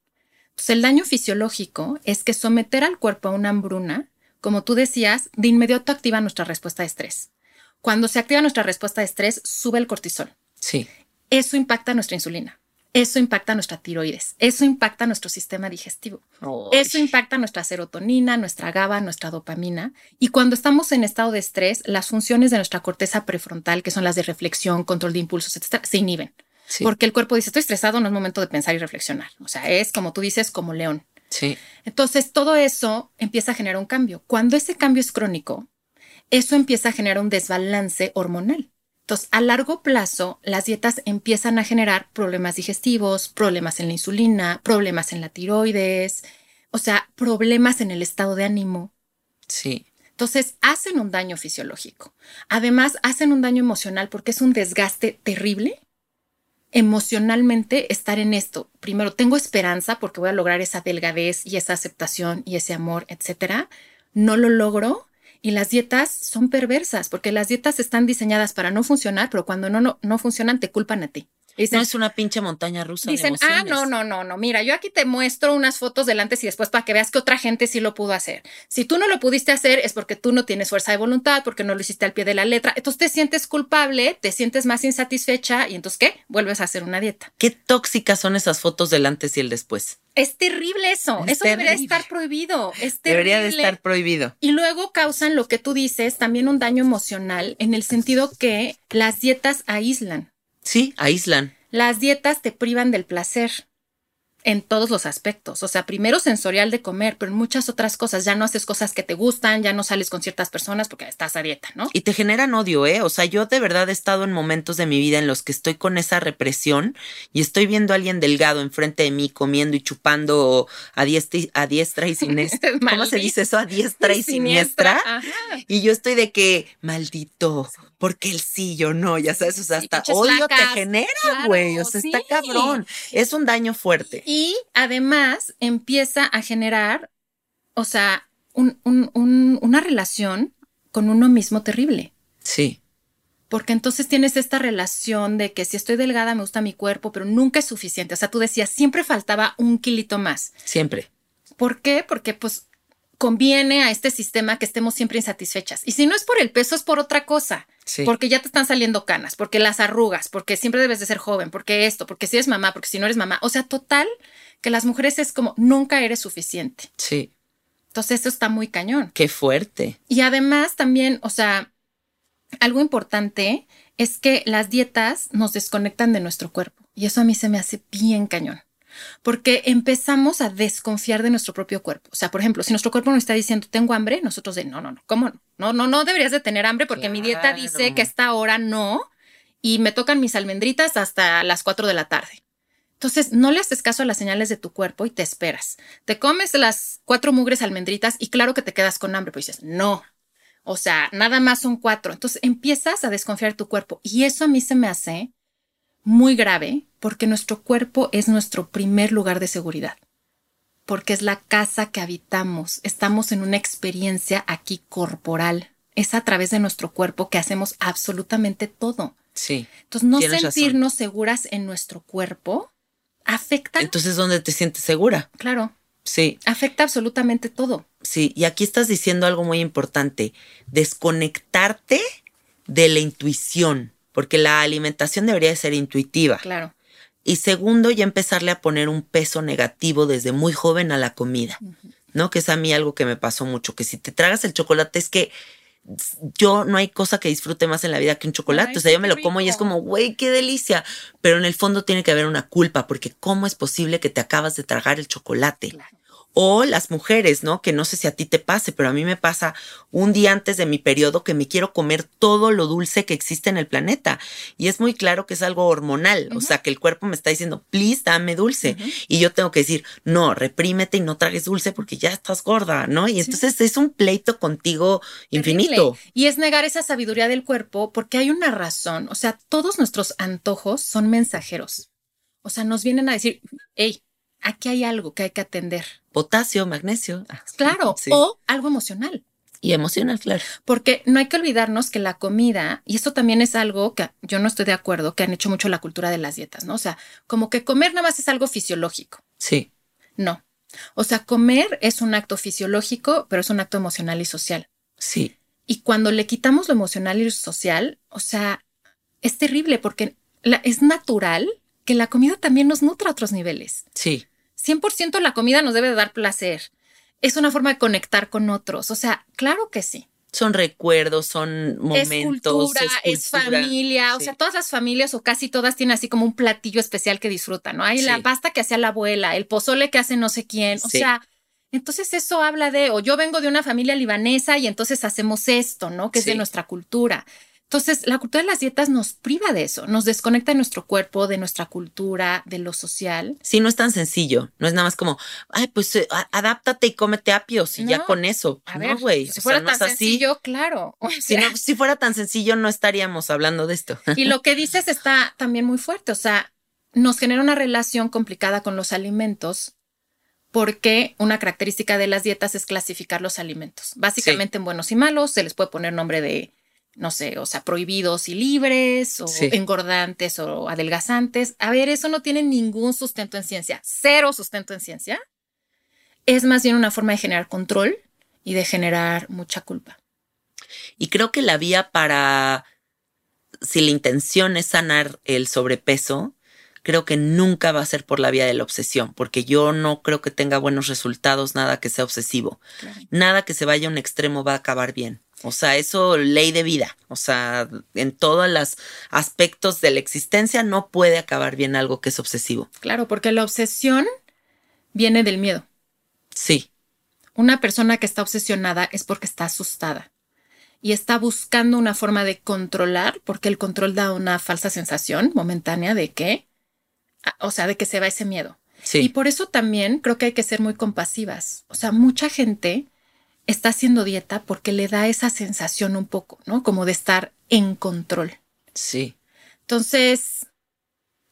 Entonces, el daño fisiológico es que someter al cuerpo a una hambruna, como tú decías, de inmediato activa nuestra respuesta de estrés. Cuando se activa nuestra respuesta de estrés, sube el cortisol. Sí. Eso impacta nuestra insulina. Eso impacta nuestra tiroides, eso impacta nuestro sistema digestivo, eso impacta nuestra serotonina, nuestra GABA, nuestra dopamina. Y cuando estamos en estado de estrés, las funciones de nuestra corteza prefrontal, que son las de reflexión, control de impulsos, etcétera, se inhiben. Porque el cuerpo dice, estoy estresado, no es momento de pensar y reflexionar. O sea, es como tú dices, como león. Sí. Entonces, todo eso empieza a generar un cambio. Cuando ese cambio es crónico, eso empieza a generar un desbalance hormonal. Entonces, a largo plazo, las dietas empiezan a generar problemas digestivos, problemas en la insulina, problemas en la tiroides, o sea, problemas en el estado de ánimo. Sí. Entonces, hacen un daño fisiológico. Además, hacen un daño emocional porque es un desgaste terrible emocionalmente estar en esto. Primero, tengo esperanza porque voy a lograr esa delgadez y esa aceptación y ese amor, etcétera. No lo logro y las dietas son perversas porque las dietas están diseñadas para no funcionar, pero cuando no, no, no funcionan te culpan a ti. No es una pinche montaña rusa. Dicen, ah, no, no, no, no. Mira, yo aquí te muestro unas fotos del antes y después para que veas que otra gente sí lo pudo hacer. Si tú no lo pudiste hacer es porque tú no tienes fuerza de voluntad, porque no lo hiciste al pie de la letra. Entonces te sientes culpable, te sientes más insatisfecha y entonces, ¿qué? Vuelves a hacer una dieta. Qué tóxicas son esas fotos del antes y el después. Es terrible eso. eso debería estar prohibido. Debería de estar prohibido. Y luego causan lo que tú dices, también un daño emocional, en el sentido que las dietas aíslan. Sí, aíslan. Las dietas te privan del placer en todos los aspectos. O sea, primero sensorial de comer, pero en muchas otras cosas. Ya no haces cosas que te gustan, ya no sales con ciertas personas porque estás a dieta, ¿no? Y te generan odio, ¿eh? O sea, yo de verdad he estado en momentos de mi vida en los que estoy con esa represión y estoy viendo a alguien delgado enfrente de mí comiendo y chupando a diestra y, a diestra y siniestra. ¿Cómo se dice eso? A diestra y siniestra. Y yo estoy de que, maldito, porque el sí, yo no, ya sabes, o sea, hasta odio te genera, güey, o sea, está cabrón. Es un daño fuerte. Y además empieza a generar, o sea, una relación con uno mismo terrible. Sí. Porque entonces tienes esta relación de que si estoy delgada me gusta mi cuerpo, pero nunca es suficiente. O sea, tú decías, siempre faltaba un kilito más. Siempre. ¿Por qué? Porque pues conviene a este sistema que estemos siempre insatisfechas. Y si no es por el peso, es por otra cosa. Porque ya te están saliendo canas, porque las arrugas, porque siempre debes de ser joven, porque esto, porque si eres mamá, porque si no eres mamá. O sea, total, que las mujeres es como nunca eres suficiente. Sí. Entonces, eso está muy cañón. Qué fuerte. Y además también, o sea, algo importante es que las dietas nos desconectan de nuestro cuerpo. Y eso a mí se me hace bien cañón porque empezamos a desconfiar de nuestro propio cuerpo. O sea, por ejemplo, si nuestro cuerpo nos está diciendo, tengo hambre, nosotros de, no, no, no, ¿cómo no? No, no, no deberías de tener hambre porque mi dieta dice que a esta hora no y me tocan mis almendritas hasta las 4 de la tarde. Entonces, no le haces caso a las señales de tu cuerpo y te esperas. Te comes las cuatro mugres almendritas y claro que te quedas con hambre, pues dices, no. O sea, nada más son cuatro. Entonces empiezas a desconfiar de tu cuerpo y eso a mí se me hace muy grave porque nuestro cuerpo es nuestro primer lugar de seguridad, porque es la casa que habitamos, estamos en una experiencia aquí corporal, es a través de nuestro cuerpo que hacemos absolutamente todo. Sí. Entonces, no razón. sentirnos seguras en nuestro cuerpo afecta, Entonces, ¿dónde te sientes segura? claro, Sí, afecta absolutamente todo. sí. Y aquí estás diciendo algo muy importante. Desconectarte de la intuición, porque la alimentación debería de ser intuitiva. Claro. Y segundo, ya empezarle a poner un peso negativo desde muy joven a la comida, ¿no? Que es a mí algo que me pasó mucho, que si te tragas el chocolate es que yo no hay cosa que disfrute más en la vida que un chocolate. Ay, o sea, yo me lo como y es como, güey, qué delicia. Pero en el fondo tiene que haber una culpa, porque ¿cómo es posible que te acabas de tragar el chocolate? Claro. O las mujeres, ¿no? Que no sé si a ti te pase, pero a mí me pasa un día antes de mi periodo que me quiero comer todo lo dulce que existe en el planeta. Y es muy claro que es algo hormonal. O sea, que el cuerpo me está diciendo, please, dame dulce. Y yo tengo que decir, no, reprímete y no tragues dulce porque ya estás gorda, ¿no? Y entonces es un pleito contigo infinito. Terrible. Y es negar esa sabiduría del cuerpo porque hay una razón. O sea, todos nuestros antojos son mensajeros. O sea, nos vienen a decir, hey, aquí hay algo que hay que atender. Potasio, magnesio. Ah, Claro. sí. O algo emocional. Y emocional, claro. Porque no hay que olvidarnos que la comida, y esto también es algo que yo no estoy de acuerdo, que han hecho mucho la cultura de las dietas, ¿no? O sea, como que comer nada más es algo fisiológico. Sí, No. O sea, comer es un acto fisiológico, pero es un acto emocional y social. sí. Y cuando le quitamos lo emocional y lo social, o sea, es terrible porque la- es natural que la comida también nos nutra a otros niveles. Sí. 100% la comida nos debe de dar placer. Es una forma de conectar con otros. O sea, claro que sí. Son recuerdos, son momentos. es cultura, es, cultura. familia. O Sí. sea, todas las familias o casi todas tienen así como un platillo especial que disfrutan, ¿no? Hay la pasta que hacía la abuela, el pozole que hace no sé quién. O Sí. sea, entonces eso habla de, o yo vengo de una familia libanesa y entonces hacemos esto, ¿no? Que es de nuestra cultura. Entonces, la cultura de las dietas nos priva de eso, nos desconecta de nuestro cuerpo, de nuestra cultura, de lo social. Sí, no es tan sencillo. No es nada más como, ay, pues eh, adáptate y cómete apios y ya con eso. A no, güey. si o fuera sea, no tan así. sencillo, claro. O Si, sea, no- si fuera tan sencillo, no estaríamos hablando de esto. Y lo que dices está también muy fuerte, o sea, nos genera una relación complicada con los alimentos porque una característica de las dietas es clasificar los alimentos. Básicamente en buenos y malos se les puede poner nombre de, no sé, o sea, prohibidos y libres o Sí. engordantes o adelgazantes. A ver, eso no tiene ningún sustento en ciencia, cero sustento en ciencia. Es más bien una forma de generar control y de generar mucha culpa. Y creo que la vía para, si la intención es sanar el sobrepeso, creo que nunca va a ser por la vía de la obsesión, porque yo no creo que tenga buenos resultados nada que sea obsesivo. Nada que se vaya a un extremo va a acabar bien. O sea, eso ley de vida. O sea, en todos los aspectos de la existencia no puede acabar bien algo que es obsesivo. Claro, porque la obsesión viene del miedo. Sí, Una persona que está obsesionada es porque está asustada y está buscando una forma de controlar, porque el control da una falsa sensación momentánea de que, ah, o sea, de que se va ese miedo. Y sí, por eso también creo que hay que ser muy compasivas. O sea, mucha gente está haciendo dieta porque le da esa sensación un poco, ¿no? Como de estar en control. sí. Entonces,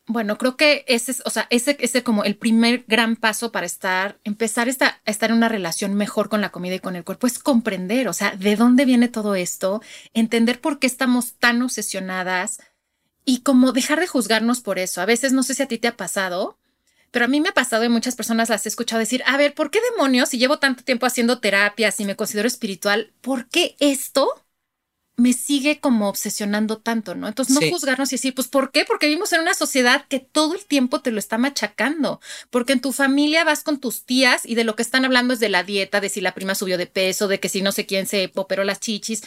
bueno, creo que ese es, o sea, ese es como el primer gran paso para estar, empezar esta, a estar en una relación mejor con la comida y con el cuerpo, es comprender, o sea, de dónde viene todo esto, entender por qué estamos tan obsesionadas y como dejar de juzgarnos por eso. A veces no sé si a ti te ha pasado, pero a mí me ha pasado y muchas personas las he escuchado decir, a ver, ¿por qué demonios si llevo tanto tiempo haciendo terapias y me considero espiritual, por qué esto me sigue como obsesionando tanto, ¿no? Entonces no Sí. juzgarnos y decir, pues ¿por qué? Porque vivimos en una sociedad que todo el tiempo te lo está machacando, porque en tu familia vas con tus tías y de lo que están hablando es de la dieta, de si la prima subió de peso, de que si no sé quién se operó las chichis.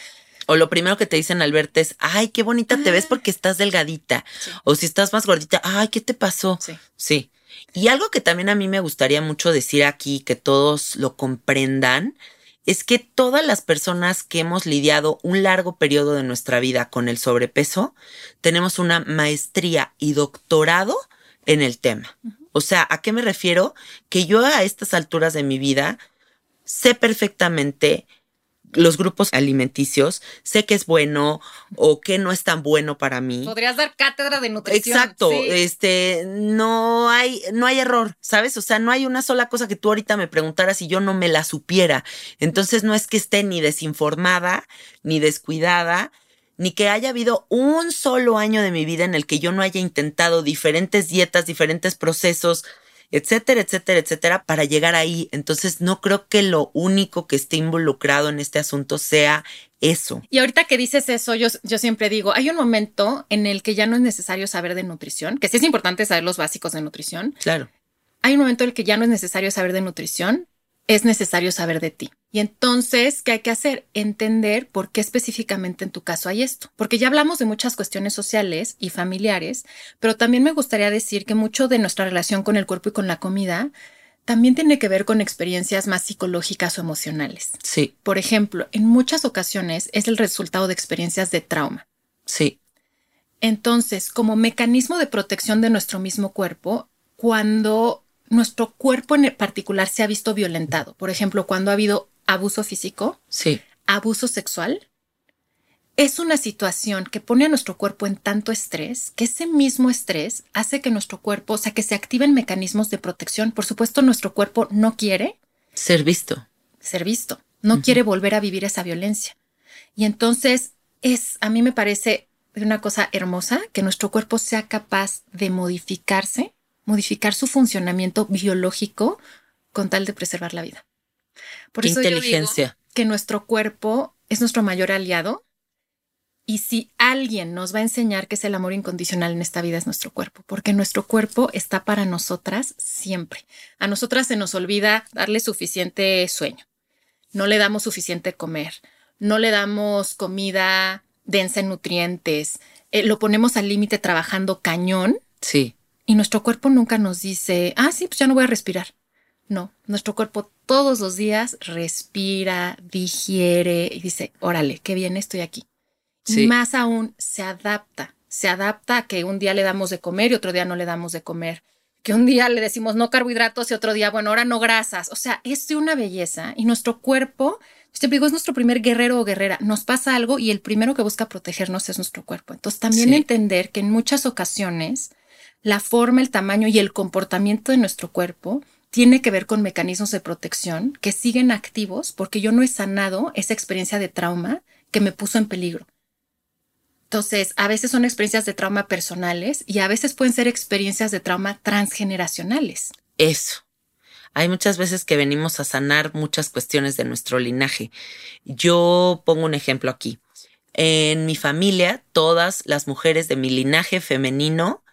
O lo primero que te dicen al verte es, ay, qué bonita te ves porque estás delgadita. Sí. O si estás más gordita, ay, ¿qué te pasó? Sí. Sí. Y algo que también a mí me gustaría mucho decir aquí, que todos lo comprendan, es que todas las personas que hemos lidiado un largo periodo de nuestra vida con el sobrepeso, tenemos una maestría y doctorado en el tema. O sea, ¿a qué me refiero? Que yo a estas alturas de mi vida sé perfectamente los grupos alimenticios, sé que es bueno o que no es tan bueno para mí. Podrías dar cátedra de nutrición. Exacto, sí. este, no hay, no hay error, ¿sabes? O sea, no hay una sola cosa que tú ahorita me preguntaras y yo no me la supiera. Entonces no es que esté ni desinformada, ni descuidada, ni que haya habido un solo año de mi vida en el que yo no haya intentado diferentes dietas, diferentes procesos, etcétera, etcétera, etcétera, para llegar ahí. Entonces no creo que lo único que esté involucrado en este asunto sea eso. Y ahorita que dices eso, yo, yo siempre digo, hay un momento en el que ya no es necesario saber de nutrición, que sí es importante saber los básicos de nutrición. Claro. Hay un momento en el que ya no es necesario saber de nutrición, es necesario saber de ti. Y entonces, ¿qué hay que hacer? Entender por qué específicamente en tu caso hay esto. Porque ya hablamos de muchas cuestiones sociales y familiares, pero también me gustaría decir que mucho de nuestra relación con el cuerpo y con la comida también tiene que ver con experiencias más psicológicas o emocionales. Sí, Por ejemplo, en muchas ocasiones es el resultado de experiencias de trauma. sí, Entonces, como mecanismo de protección de nuestro mismo cuerpo, cuando nuestro cuerpo en particular se ha visto violentado, por ejemplo, cuando ha habido abuso físico, sí, abuso sexual, es una situación que pone a nuestro cuerpo en tanto estrés que ese mismo estrés hace que nuestro cuerpo, o sea, que se activen mecanismos de protección. Por supuesto, nuestro cuerpo no quiere ser visto. ser visto, no quiere volver a vivir esa violencia. Y entonces es, a mí me parece una cosa hermosa que nuestro cuerpo sea capaz de modificarse, modificar su funcionamiento biológico con tal de preservar la vida. Por Qué eso yo digo inteligencia. que nuestro cuerpo es nuestro mayor aliado y si alguien nos va a enseñar qué es el amor incondicional en esta vida es nuestro cuerpo, porque nuestro cuerpo está para nosotras siempre. A nosotras se nos olvida darle suficiente sueño, no le damos suficiente comer, no le damos comida densa en nutrientes, eh, lo ponemos al límite trabajando cañón Sí, y nuestro cuerpo nunca nos dice, ah, sí, pues ya no voy a respirar. No, nuestro cuerpo todos los días respira, digiere y dice, órale, qué bien estoy aquí. Sí. Y más aún, se adapta. Se adapta a que un día le damos de comer y otro día no le damos de comer. Que un día le decimos no carbohidratos y otro día, bueno, ahora no grasas. O sea, es de una belleza y nuestro cuerpo, siempre digo, es nuestro primer guerrero o guerrera. Nos pasa algo y el primero que busca protegernos es nuestro cuerpo. Entonces, también Sí. entender que en muchas ocasiones la forma, el tamaño y el comportamiento de nuestro cuerpo tiene que ver con mecanismos de protección que siguen activos porque yo no he sanado esa experiencia de trauma que me puso en peligro. Entonces, a veces son experiencias de trauma personales y a veces pueden ser experiencias de trauma transgeneracionales. eso. Hay muchas veces que venimos a sanar muchas cuestiones de nuestro linaje. Yo pongo un ejemplo aquí. En mi familia, todas las mujeres de mi linaje femenino,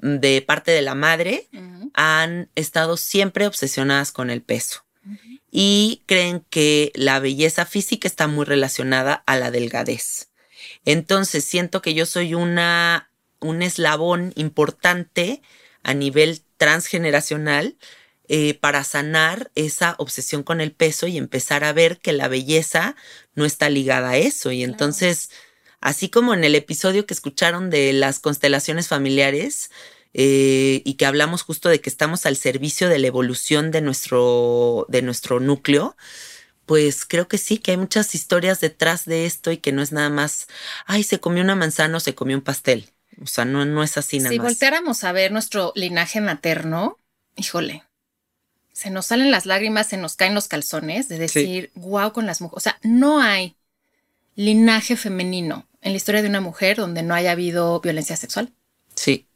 de parte de la madre, han estado siempre obsesionadas con el peso y creen que la belleza física está muy relacionada a la delgadez. Entonces siento que yo soy una un eslabón importante a nivel transgeneracional eh, para sanar esa obsesión con el peso y empezar a ver que la belleza no está ligada a eso. Y entonces, así como en el episodio que escucharon de las constelaciones familiares, eh, y que hablamos justo de que estamos al servicio de la evolución de nuestro, de nuestro núcleo, pues creo que sí, que hay muchas historias detrás de esto y que no es nada más, ay, se comió una manzana o se comió un pastel. O sea, no, no es así nada Si más. volteáramos a ver nuestro linaje materno, híjole, se nos salen las lágrimas, se nos caen los calzones de decir, wow, con las mujeres. O sea, no hay linaje femenino en la historia de una mujer donde no haya habido violencia sexual, Sí,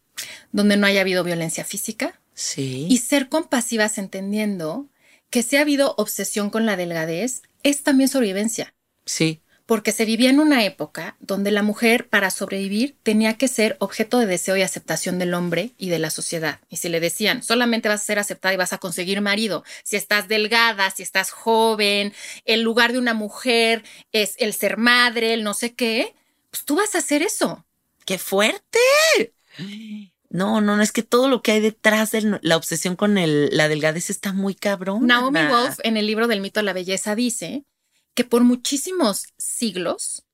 donde no haya habido violencia física sí. y ser compasivas entendiendo que si ha habido obsesión con la delgadez, es también sobrevivencia. sí, porque se vivía en una época donde la mujer para sobrevivir tenía que ser objeto de deseo y aceptación del hombre y de la sociedad. Y si le decían, solamente vas a ser aceptada y vas a conseguir marido, si estás delgada, si estás joven, el lugar de una mujer es el ser madre, el no sé qué, pues tú vas a hacer eso. ¡Qué fuerte! No, no, no, es que todo lo que hay detrás de la obsesión con el, la delgadez está muy cabrón. Naomi Wolf en el libro del mito de la belleza dice que por muchísimos siglos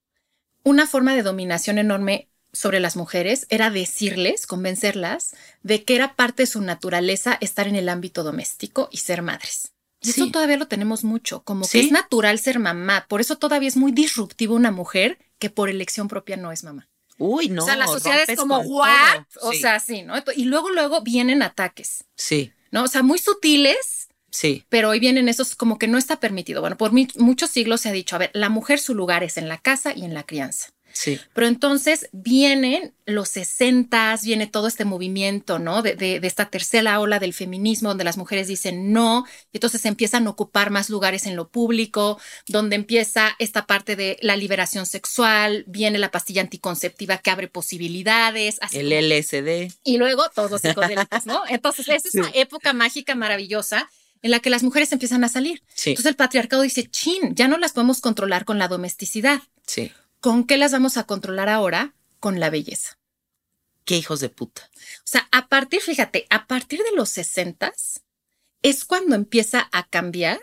una forma de dominación enorme sobre las mujeres era decirles, convencerlas de que era parte de su naturaleza estar en el ámbito doméstico y ser madres. Y eso todavía lo tenemos mucho, como Sí. que es natural ser mamá. Por eso todavía es muy disruptivo una mujer que por elección propia no es mamá. Uy, no. o sea, la sociedad es como, ¿what? O sea, sí, ¿no? Y luego, luego vienen ataques, sí, ¿no? O sea, muy sutiles, sí, pero hoy vienen esos como que no está permitido. Bueno, por muchos siglos se ha dicho, a ver, la mujer su lugar es en la casa y en la crianza. sí. Pero entonces vienen los sesentas, viene todo este movimiento, ¿no? De, de- de esta tercera ola del feminismo, donde las mujeres dicen no, y entonces empiezan a ocupar más lugares en lo público, donde empieza esta parte de la liberación sexual, viene la pastilla anticonceptiva que abre posibilidades, así El LSD. y luego todos los psicodélicos, ¿no? Entonces es Sí. época mágica maravillosa en la que las mujeres empiezan a salir. Sí, Entonces el patriarcado dice, chin, ya no las podemos controlar con la domesticidad. sí. ¿Con qué las vamos a controlar ahora? Con la belleza. Qué hijos de puta. O sea, a partir, fíjate, a partir de los 60 es cuando empieza a cambiar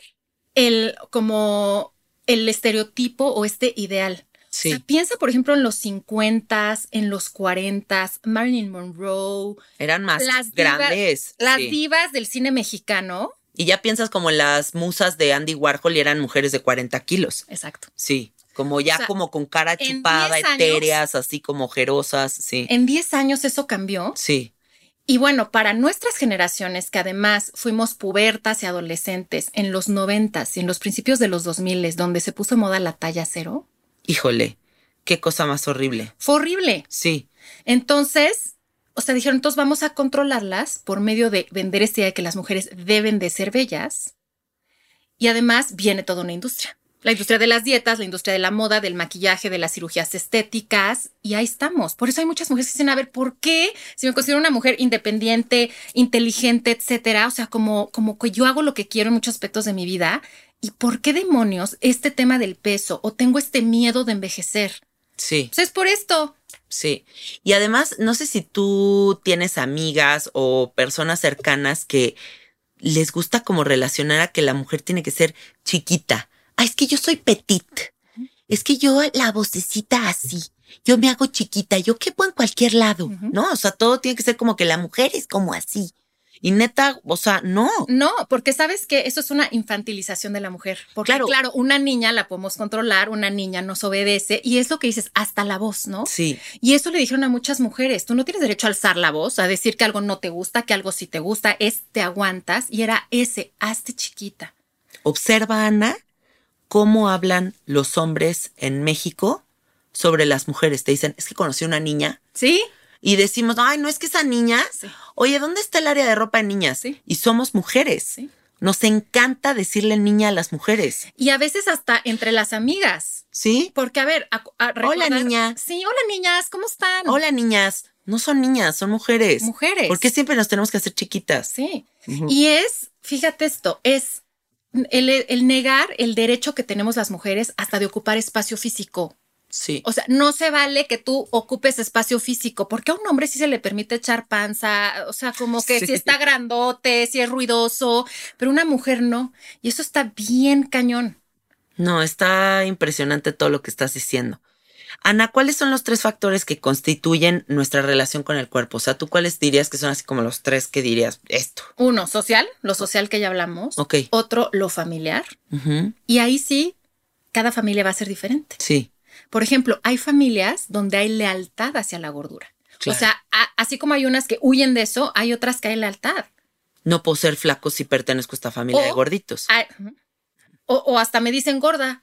el como el estereotipo o este ideal. O Sí, sea, piensa, por ejemplo, en los 50, en los 40, Marilyn Monroe, eran más las divas- grandes. las sí. divas del cine mexicano. Y ya piensas como las musas de Andy Warhol y eran mujeres de 40 kilos. Exacto. Sí, como ya O sea, como con cara chupada, 10 años- etéreas, así como ojerosas. Sí, En 10 años eso cambió. sí, Y bueno, para nuestras generaciones, que además fuimos pubertas y adolescentes en los 90 y en los principios de los 2000, donde se puso moda la talla cero, híjole, qué cosa más horrible. fue horrible. Sí, Entonces, o sea, dijeron, entonces vamos a controlarlas por medio de vender esta idea de que las mujeres deben de ser bellas. Y además viene toda una industria. La industria de las dietas, la industria de la moda, del maquillaje, de las cirugías estéticas. Y ahí estamos. Por eso hay muchas mujeres que dicen, a ver, ¿por qué? Si me considero una mujer independiente, inteligente, etcétera, o sea, como, como que yo hago lo que quiero en muchos aspectos de mi vida. ¿Y por qué demonios este tema del peso o tengo este miedo de envejecer? sí. Pues es por esto. Sí. Y además, no sé si tú tienes amigas o personas cercanas que les gusta como relacionar a que la mujer tiene que ser chiquita. Ah, es que yo soy petit. Es que yo la vocecita así. Yo me hago chiquita. Yo quepo en cualquier lado. ¿no? O sea, todo tiene que ser como que la mujer es como así. Y neta, o sea, no. No, porque sabes que eso es una infantilización de la mujer. Porque Claro. claro. una niña la podemos controlar, una niña nos obedece y es lo que dices, hasta la voz, ¿no? Sí, Y eso le dijeron a muchas mujeres, tú no tienes derecho a alzar la voz, a decir que algo no te gusta, que algo sí te gusta, es te aguantas y era ese, hazte chiquita. observa, Ana, cómo hablan los hombres en México sobre las mujeres. Te dicen, es que conocí una niña ¿Sí? Y decimos, ay, no es que esa niña, Sí. oye, ¿dónde está el área de ropa de niñas? Sí. Y somos mujeres. Sí. Nos encanta decirle niña a las mujeres. Y a veces hasta entre las amigas. ¿Sí? Porque, a ver, a- a recordar- niña. Sí, hola niñas, ¿cómo están? Hola, niñas. No son niñas, son mujeres. Mujeres. ¿Por qué siempre nos tenemos que hacer chiquitas? Sí. Y es, fíjate esto, es el, el negar el derecho que tenemos las mujeres hasta de ocupar espacio físico. Sí. O sea, no se vale que tú ocupes espacio físico, porque a un hombre sí se le permite echar panza, o sea, como que Sí. si está grandote, si es ruidoso, pero una mujer no. Y eso está bien cañón. No, está impresionante todo lo que estás diciendo. Ana, ¿cuáles son los tres factores que constituyen nuestra relación con el cuerpo? O sea, ¿tú cuáles dirías que son así como los tres que dirías esto? Uno, social, lo social que ya hablamos. Ok. Otro, lo familiar. Y ahí sí, cada familia va a ser diferente. Sí. Por ejemplo, hay familias donde hay lealtad hacia la gordura. Claro. O sea, a- así como hay unas que huyen de eso, hay otras que hay lealtad. No puedo ser flaco si pertenezco a esta familia de gorditos. O, o hasta me dicen gorda,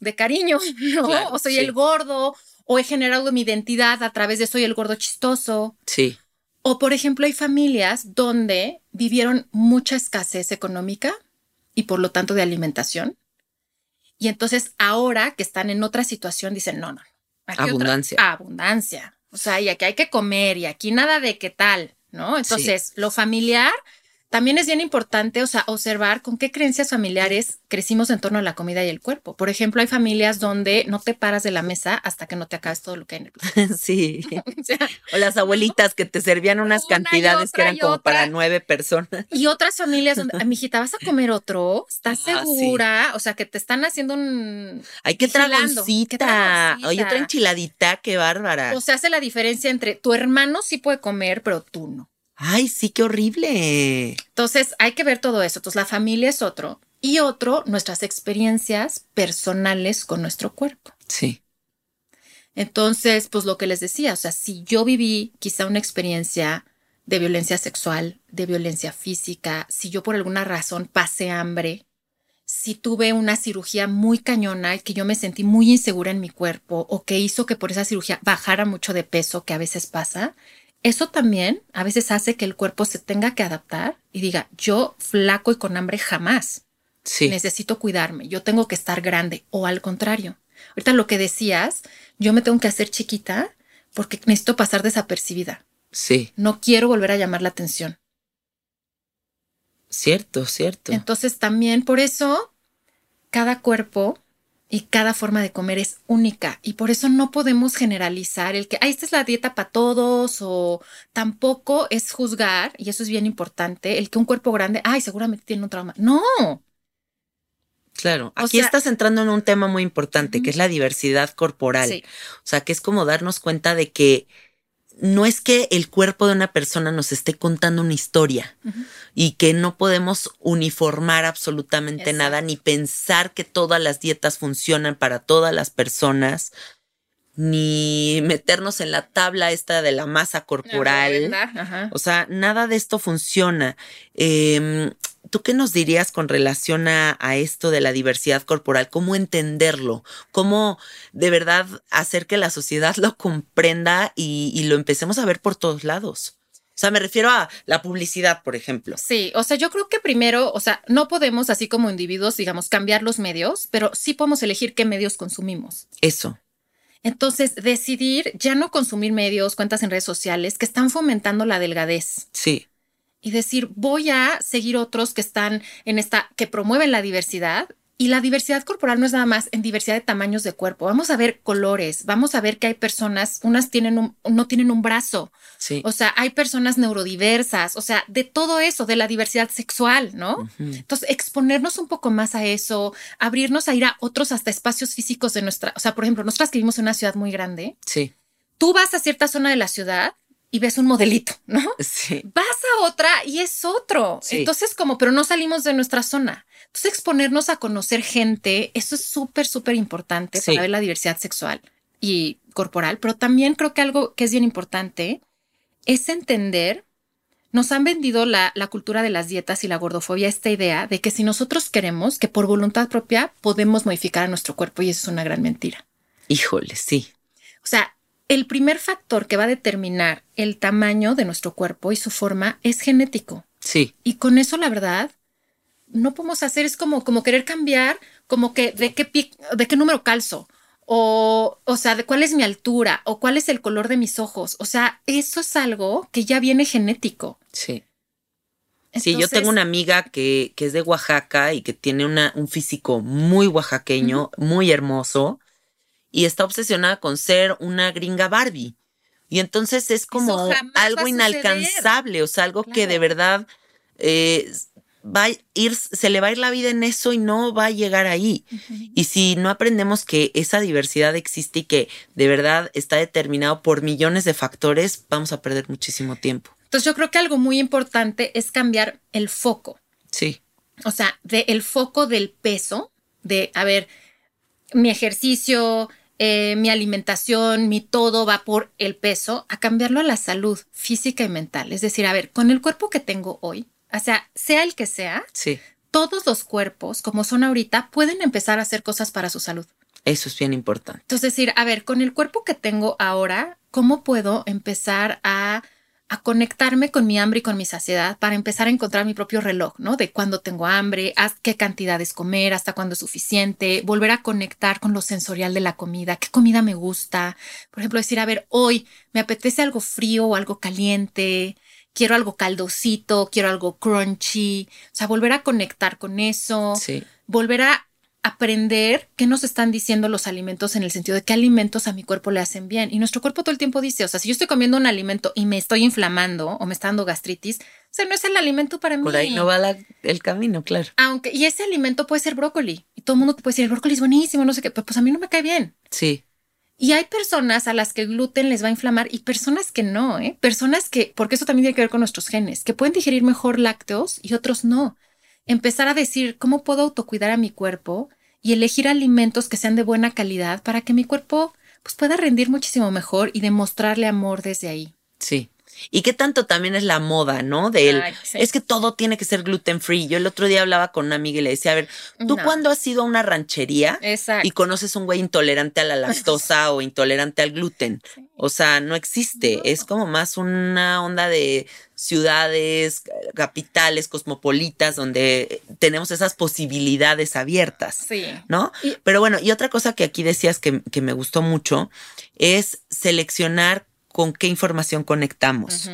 de cariño, ¿no? Claro, o soy sí. el gordo, o he generado mi identidad a través de soy el gordo chistoso. Sí. O, por ejemplo, hay familias donde vivieron mucha escasez económica y por lo tanto de alimentación. Y entonces ahora que están en otra situación dicen, no, no, no. aquí otra- Abundancia. abundancia. O sea, y aquí hay que comer y aquí nada de qué tal, ¿no? Entonces, lo familiar también es bien importante, o sea, observar con qué creencias familiares crecimos en torno a la comida y el cuerpo. Por ejemplo, hay familias donde no te paras de la mesa hasta que no te acabes todo lo que hay en el plato. sí. O sea, O las abuelitas que te servían unas Una cantidades que eran como para nueve personas. Y otras familias donde, "Ay, mijita, ¿vas a comer otro? ¿Estás Ah, sí. segura? O sea, que te están haciendo un... Ay, qué Vigilando. dragoncita. Qué dragoncita. Oye, otra enchiladita, qué bárbara. O sea, hace la diferencia entre tu hermano sí puede comer, pero tú no. Ay, sí, qué horrible. Entonces, hay que ver todo eso. Entonces, la familia es otro. Y otro, nuestras experiencias personales con nuestro cuerpo. Sí. Entonces, pues lo que les decía, o sea, si yo viví quizá una experiencia de violencia sexual, de violencia física, si yo por alguna razón pasé hambre, si tuve una cirugía muy cañona y que yo me sentí muy insegura en mi cuerpo o que hizo que por esa cirugía bajara mucho de peso, que a veces pasa, eso también a veces hace que el cuerpo se tenga que adaptar y diga, yo flaco y con hambre jamás. Sí. Necesito cuidarme, yo tengo que estar grande o al contrario. Ahorita lo que decías, yo me tengo que hacer chiquita porque necesito pasar desapercibida. Sí. No quiero volver a llamar la atención. Cierto, cierto. Entonces también por eso cada cuerpo y cada forma de comer es única y por eso no podemos generalizar el que, ah, esta es la dieta para todos o tampoco es juzgar, y eso es bien importante, el que un cuerpo grande, ay, seguramente tiene un trauma. No, Claro, O aquí sea- estás entrando en un tema muy importante, que es la diversidad corporal. Sí. O sea, que es como darnos cuenta de que no es que el cuerpo de una persona nos esté contando una historia y que no podemos uniformar absolutamente Exacto. nada ni pensar que todas las dietas funcionan para todas las personas ni meternos en la tabla esta de la masa corporal. O sea, nada de esto funciona. Em, ¿Tú qué nos dirías con relación a, a esto de la diversidad corporal? ¿Cómo entenderlo? ¿Cómo de verdad hacer que la sociedad lo comprenda y, y lo empecemos a ver por todos lados? O sea, me refiero a la publicidad, por ejemplo. Sí, o sea, yo creo que primero, o sea, no podemos así como individuos, digamos, cambiar los medios, pero sí podemos elegir qué medios consumimos. Eso. Entonces, decidir ya no consumir medios, cuentas en redes sociales que están fomentando la delgadez Sí, y decir, voy a seguir otros que están en esta, que promueven la diversidad. Y la diversidad corporal no es nada más en diversidad de tamaños de cuerpo. Vamos a ver colores, vamos a ver que hay personas, unas tienen un, no tienen un brazo, sí. o sea, hay personas neurodiversas, o sea, de todo eso, de la diversidad sexual, ¿no? Entonces, exponernos un poco más a eso, abrirnos a ir a otros hasta espacios físicos de nuestra, o sea, por ejemplo, nosotras que vivimos en una ciudad muy grande, Sí, tú vas a cierta zona de la ciudad y ves un modelito, ¿no? sí, Vas a otra y es otro. Sí. Entonces, como, pero no salimos de nuestra zona. Entonces, exponernos a conocer gente, eso es súper, súper importante Sí. para ver la diversidad sexual y corporal, pero también creo que algo que es bien importante es entender, nos han vendido la, la cultura de las dietas y la gordofobia, esta idea de que si nosotros queremos, que por voluntad propia podemos modificar a nuestro cuerpo y eso es una gran mentira. híjole, sí, O sea, el primer factor que va a determinar el tamaño de nuestro cuerpo y su forma es genético. sí, Y con eso, la verdad, no podemos hacer, es como, como querer cambiar, como que de qué, de qué número calzo, o, o sea, de cuál es mi altura, o cuál es el color de mis ojos. O sea, eso es algo que ya viene genético. sí. Sí, yo tengo una amiga que, que es de Oaxaca y que tiene una, un físico muy oaxaqueño, muy hermoso, y está obsesionada con ser una gringa Barbie. Y entonces es como algo inalcanzable, o sea, algo que de verdad eh, va a ir, se le va a ir la vida en eso y no va a llegar ahí. Y si no aprendemos que esa diversidad existe y que de verdad está determinado por millones de factores, vamos a perder muchísimo tiempo. Entonces yo creo que algo muy importante es cambiar el foco. Sí, O sea, de el foco del peso, de, a ver, mi ejercicio, eh, mi alimentación, mi todo va por el peso, a cambiarlo a la salud física y mental. Es decir, a ver, con el cuerpo que tengo hoy, o sea, sea el que sea, sí, todos los cuerpos, como son ahorita, pueden empezar a hacer cosas para su salud. eso es bien importante. Entonces, decir, a ver, con el cuerpo que tengo ahora, ¿cómo puedo empezar a, a conectarme con mi hambre y con mi saciedad para empezar a encontrar mi propio reloj, ¿no? De cuándo tengo hambre, haz- qué cantidades comer, hasta cuándo es suficiente, volver a conectar con lo sensorial de la comida, qué comida me gusta. Por ejemplo, decir, a ver, hoy me apetece algo frío o algo caliente, quiero algo caldosito, quiero algo crunchy, o sea, volver a conectar con eso Sí, volver a aprender qué nos están diciendo los alimentos en el sentido de qué alimentos a mi cuerpo le hacen bien. Y nuestro cuerpo todo el tiempo dice, o sea, si yo estoy comiendo un alimento y me estoy inflamando o me está dando gastritis, o sea, no es el alimento para mí. por ahí no va la- el camino, claro. Aunque, y ese alimento puede ser brócoli. Y todo el mundo te puede decir, el brócoli es buenísimo, no sé qué, pero pues a mí no me cae bien. Sí, Y hay personas a las que el gluten les va a inflamar y personas que no, ¿eh? Personas que, porque eso también tiene que ver con nuestros genes, que pueden digerir mejor lácteos y otros no. Empezar a decir, ¿cómo puedo autocuidar a mi cuerpo? Y elegir alimentos que sean de buena calidad para que mi cuerpo pues, pueda rendir muchísimo mejor y demostrarle amor desde ahí. Sí. Y qué tanto también es la moda, ¿no? De él. Sí. Es que todo tiene que ser gluten free. Yo el otro día hablaba con una amiga y le decía, a ver, ¿tú No. cuándo has ido a una ranchería Exacto. y conoces un güey intolerante a la lactosa o intolerante al gluten? O sea, no existe. No. Es como más una onda de ciudades, capitales, cosmopolitas, donde tenemos esas posibilidades abiertas. Sí. ¿no? Y- Pero bueno, y otra cosa que aquí decías que, que me gustó mucho es seleccionar con qué información conectamos.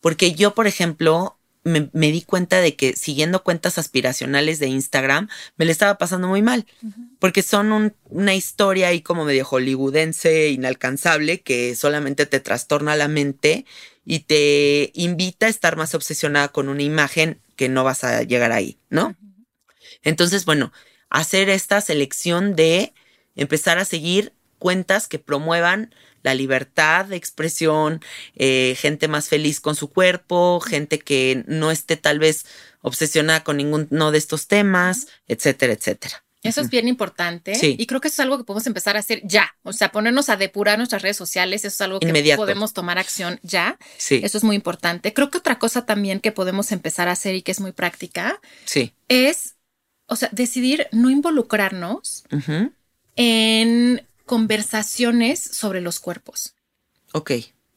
Porque yo, por ejemplo, me, me di cuenta de que siguiendo cuentas aspiracionales de Instagram, me le estaba pasando muy mal. Porque son un- una historia ahí como medio hollywoodense, inalcanzable, que solamente te trastorna la mente y te invita a estar más obsesionada con una imagen que no vas a llegar ahí, ¿no? Entonces, bueno, hacer esta selección de empezar a seguir cuentas que promuevan la libertad de expresión, eh, gente más feliz con su cuerpo, gente que no esté tal vez obsesionada con ninguno de estos temas, etcétera, etcétera. Eso es bien importante. Sí. Y creo que eso es algo que podemos empezar a hacer ya. O sea, ponernos a depurar nuestras redes sociales. Eso es algo que Inmediato. podemos tomar acción ya. Sí, Eso es muy importante. Creo que otra cosa también que podemos empezar a hacer y que es muy práctica sí. es, o sea, decidir no involucrarnos en conversaciones sobre los cuerpos. Ok.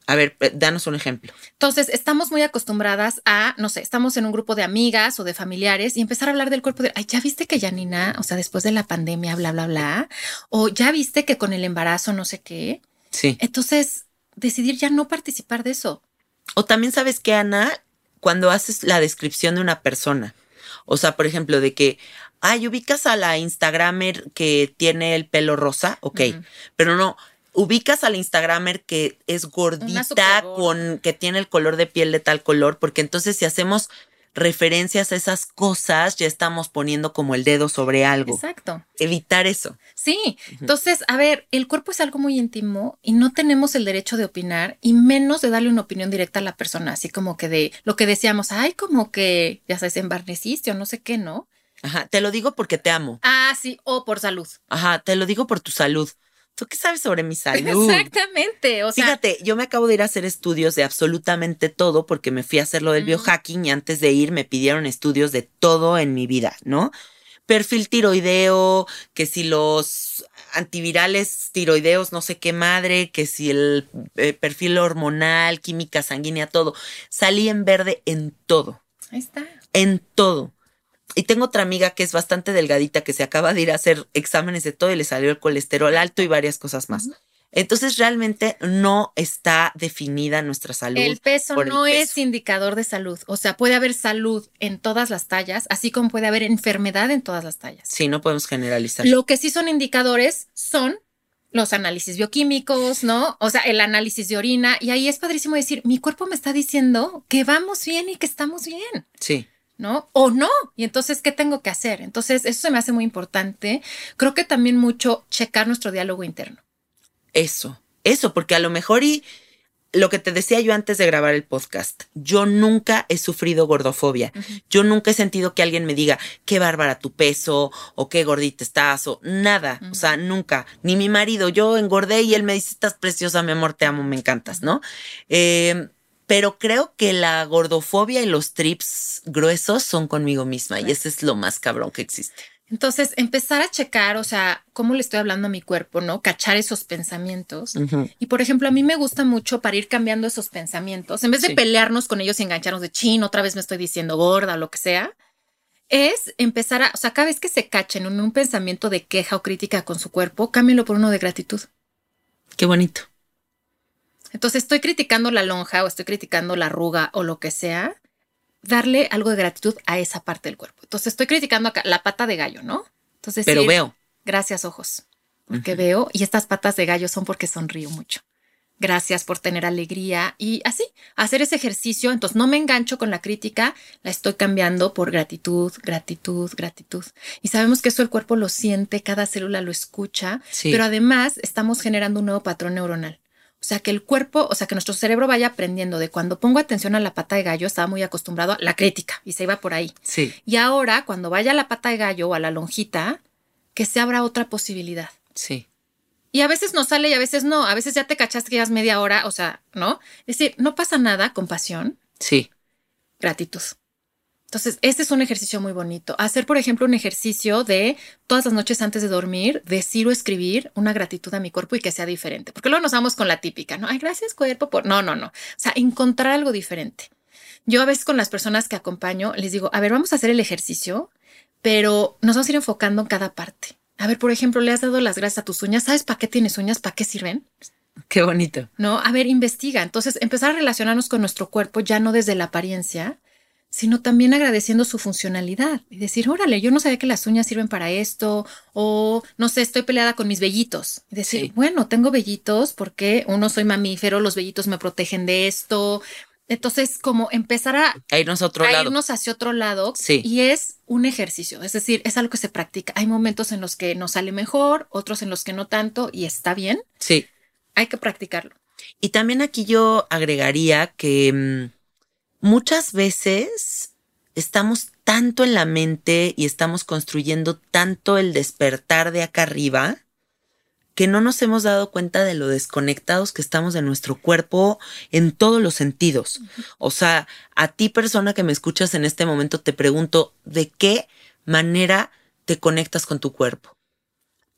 A ver, eh, danos un ejemplo. Entonces, estamos muy acostumbradas a, no sé, estamos en un grupo de amigas o de familiares y empezar a hablar del cuerpo de, ay, ya viste que Janina, o sea, después de la pandemia, bla, bla, bla, o ya viste que con el embarazo, no sé qué. Sí. Entonces, decidir ya no participar de eso. O también sabes que, Ana, cuando haces la descripción de una persona, o sea, por ejemplo, de que, ay, ubicas a la Instagramer que tiene el pelo rosa, ok, pero no, ubicas a la Instagramer que es gordita, con, que tiene el color de piel de tal color, porque entonces si hacemos referencias a esas cosas, ya estamos poniendo como el dedo sobre algo. Exacto. Evitar eso. Sí. Entonces, a ver, el cuerpo es algo muy íntimo y no tenemos el derecho de opinar y menos de darle una opinión directa a la persona, así como que de lo que decíamos, ay, como que, ya sabes, embarneciste o no sé qué, ¿no? Ajá, te lo digo porque te amo. Ah, sí, o por salud. Ajá, te lo digo por tu salud. ¿Tú qué sabes sobre mi salud? Exactamente. O sea, Fíjate, yo me acabo de ir a hacer estudios de absolutamente todo porque me fui a hacer lo del biohacking y antes de ir me pidieron estudios de todo en mi vida, ¿no? Perfil tiroideo, que si los antivirales tiroideos, no sé qué madre, que si el eh, perfil hormonal, química sanguínea, todo. Salí en verde en todo ahí está. en todo. Y tengo otra amiga que es bastante delgadita que se acaba de ir a hacer exámenes de todo y le salió el colesterol alto y varias cosas más. Entonces realmente no está definida nuestra salud. El peso el no peso. es indicador de salud. O sea, puede haber salud en todas las tallas, así como puede haber enfermedad en todas las tallas. Sí, no podemos generalizar. Lo que sí son indicadores son los análisis bioquímicos, ¿no? O sea, el análisis de orina. Y ahí es padrísimo decir, mi cuerpo me está diciendo que vamos bien y que estamos bien. Sí, ¿no? O no. Y entonces, ¿qué tengo que hacer? Entonces, eso se me hace muy importante. Creo que también mucho checar nuestro diálogo interno. eso, eso, porque a lo mejor y lo que te decía yo antes de grabar el podcast, yo nunca he sufrido gordofobia. Yo nunca he sentido que alguien me diga, qué bárbara tu peso o qué gordita estás o nada. O sea, nunca. Ni mi marido, yo engordé y él me dice, estás preciosa, mi amor, te amo, me encantas, ¿no? Eh, pero creo que la gordofobia y los trips gruesos son conmigo misma y ese es lo más cabrón que existe. Entonces, empezar a checar, o sea, cómo le estoy hablando a mi cuerpo, ¿no? Cachar esos pensamientos. Y por ejemplo, a mí me gusta mucho para ir cambiando esos pensamientos, en vez de Sí. pelearnos con ellos y engancharnos de chin, otra vez me estoy diciendo gorda o lo que sea, es empezar a, o sea, cada vez que se cachen en un pensamiento de queja o crítica con su cuerpo, cámbienlo por uno de gratitud. Qué bonito. Entonces, estoy criticando la lonja o estoy criticando la arruga o lo que sea, darle algo de gratitud a esa parte del cuerpo. Entonces, estoy criticando acá la pata de gallo, ¿no? Entonces, Pero decir, veo. Gracias, ojos. Porque veo, y estas patas de gallo son porque sonrío mucho. gracias por tener alegría y así, hacer ese ejercicio. Entonces no me engancho con la crítica, la estoy cambiando por gratitud, gratitud, gratitud. Y sabemos que eso el cuerpo lo siente, cada célula lo escucha, Sí. pero además estamos generando un nuevo patrón neuronal. O sea, que el cuerpo, o sea, que nuestro cerebro vaya aprendiendo de cuando pongo atención a la pata de gallo, estaba muy acostumbrado a la crítica y se iba por ahí. Sí, Y ahora, cuando vaya a la pata de gallo o a la lonjita, que se abra otra posibilidad. sí. Y a veces no sale y a veces no. A veces ya te cachaste que llevas media hora, o sea, ¿no? Es decir, no pasa nada, compasión, Sí, gratitud. Entonces, este es un ejercicio muy bonito. Hacer, por ejemplo, un ejercicio de todas las noches antes de dormir, decir o escribir una gratitud a mi cuerpo y que sea diferente. Porque luego nos vamos con la típica, ¿no? Ay, gracias cuerpo por... No, no, no. O sea, encontrar algo diferente. Yo a veces con las personas que acompaño les digo, a ver, vamos a hacer el ejercicio, pero nos vamos a ir enfocando en cada parte. A ver, por ejemplo, le has dado las gracias a tus uñas. ¿Sabes para qué tienes uñas? ¿Para qué sirven? qué bonito. No, a ver, investiga. Entonces, empezar a relacionarnos con nuestro cuerpo ya no desde la apariencia, sino también agradeciendo su funcionalidad y decir, órale, yo no sabía que las uñas sirven para esto, o no sé, estoy peleada con mis vellitos. Y decir, Sí. bueno, tengo vellitos porque uno soy mamífero, los vellitos me protegen de esto. Entonces, como empezar a, A irnos a otro a lado. irnos hacia otro lado Sí. y es un ejercicio, es decir, es algo que se practica. Hay momentos en los que nos sale mejor, otros en los que no tanto y está bien. Sí. Hay que practicarlo. Y también aquí yo agregaría que mm, muchas veces estamos tanto en la mente y estamos construyendo tanto el despertar de acá arriba que no nos hemos dado cuenta de lo desconectados que estamos de nuestro cuerpo en todos los sentidos. O sea, a ti persona que me escuchas en este momento te pregunto, ¿de qué manera te conectas con tu cuerpo?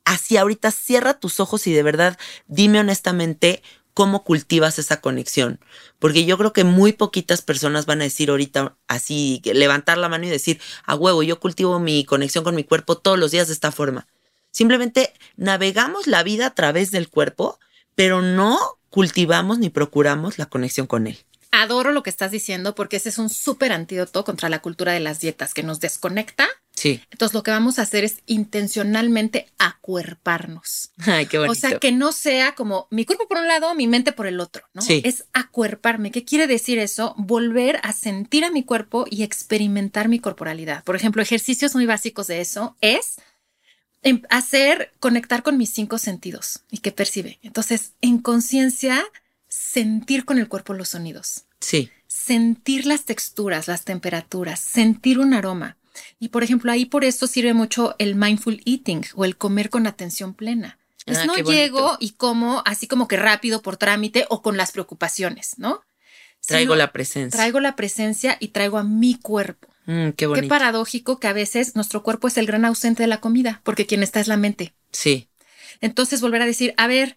Así ahorita cierra tus ojos y de verdad dime honestamente cómo cultivas esa conexión. Porque yo creo que muy poquitas personas van a decir ahorita así, levantar la mano y decir, a huevo, yo cultivo mi conexión con mi cuerpo todos los días de esta forma. Simplemente navegamos la vida a través del cuerpo, pero no cultivamos ni procuramos la conexión con él. Adoro lo que estás diciendo porque ese es un súper antídoto contra la cultura de las dietas que nos desconecta. Sí. Entonces lo que vamos a hacer es intencionalmente acuerparnos. Ay, qué bonito. O sea, que no sea como mi cuerpo por un lado, mi mente por el otro, ¿no? Sí. Es acuerparme. ¿Qué quiere decir eso? Volver a sentir a mi cuerpo y experimentar mi corporalidad. Por ejemplo, ejercicios muy básicos de eso es em- hacer, conectar con mis cinco sentidos y que percibe. Entonces, en conciencia, sentir con el cuerpo los sonidos Sí. sentir las texturas, las temperaturas, sentir un aroma. Y por ejemplo, ahí por eso sirve mucho el mindful eating o el comer con atención plena. Es Ah, no bonito. llego y como así como que rápido por trámite o con las preocupaciones, ¿no? Traigo Sino la presencia. traigo la presencia y traigo a mi cuerpo. Mm, qué bonito. Qué paradójico que a veces nuestro cuerpo es el gran ausente de la comida, porque quien está es la mente. Sí. Entonces volver a decir, a ver,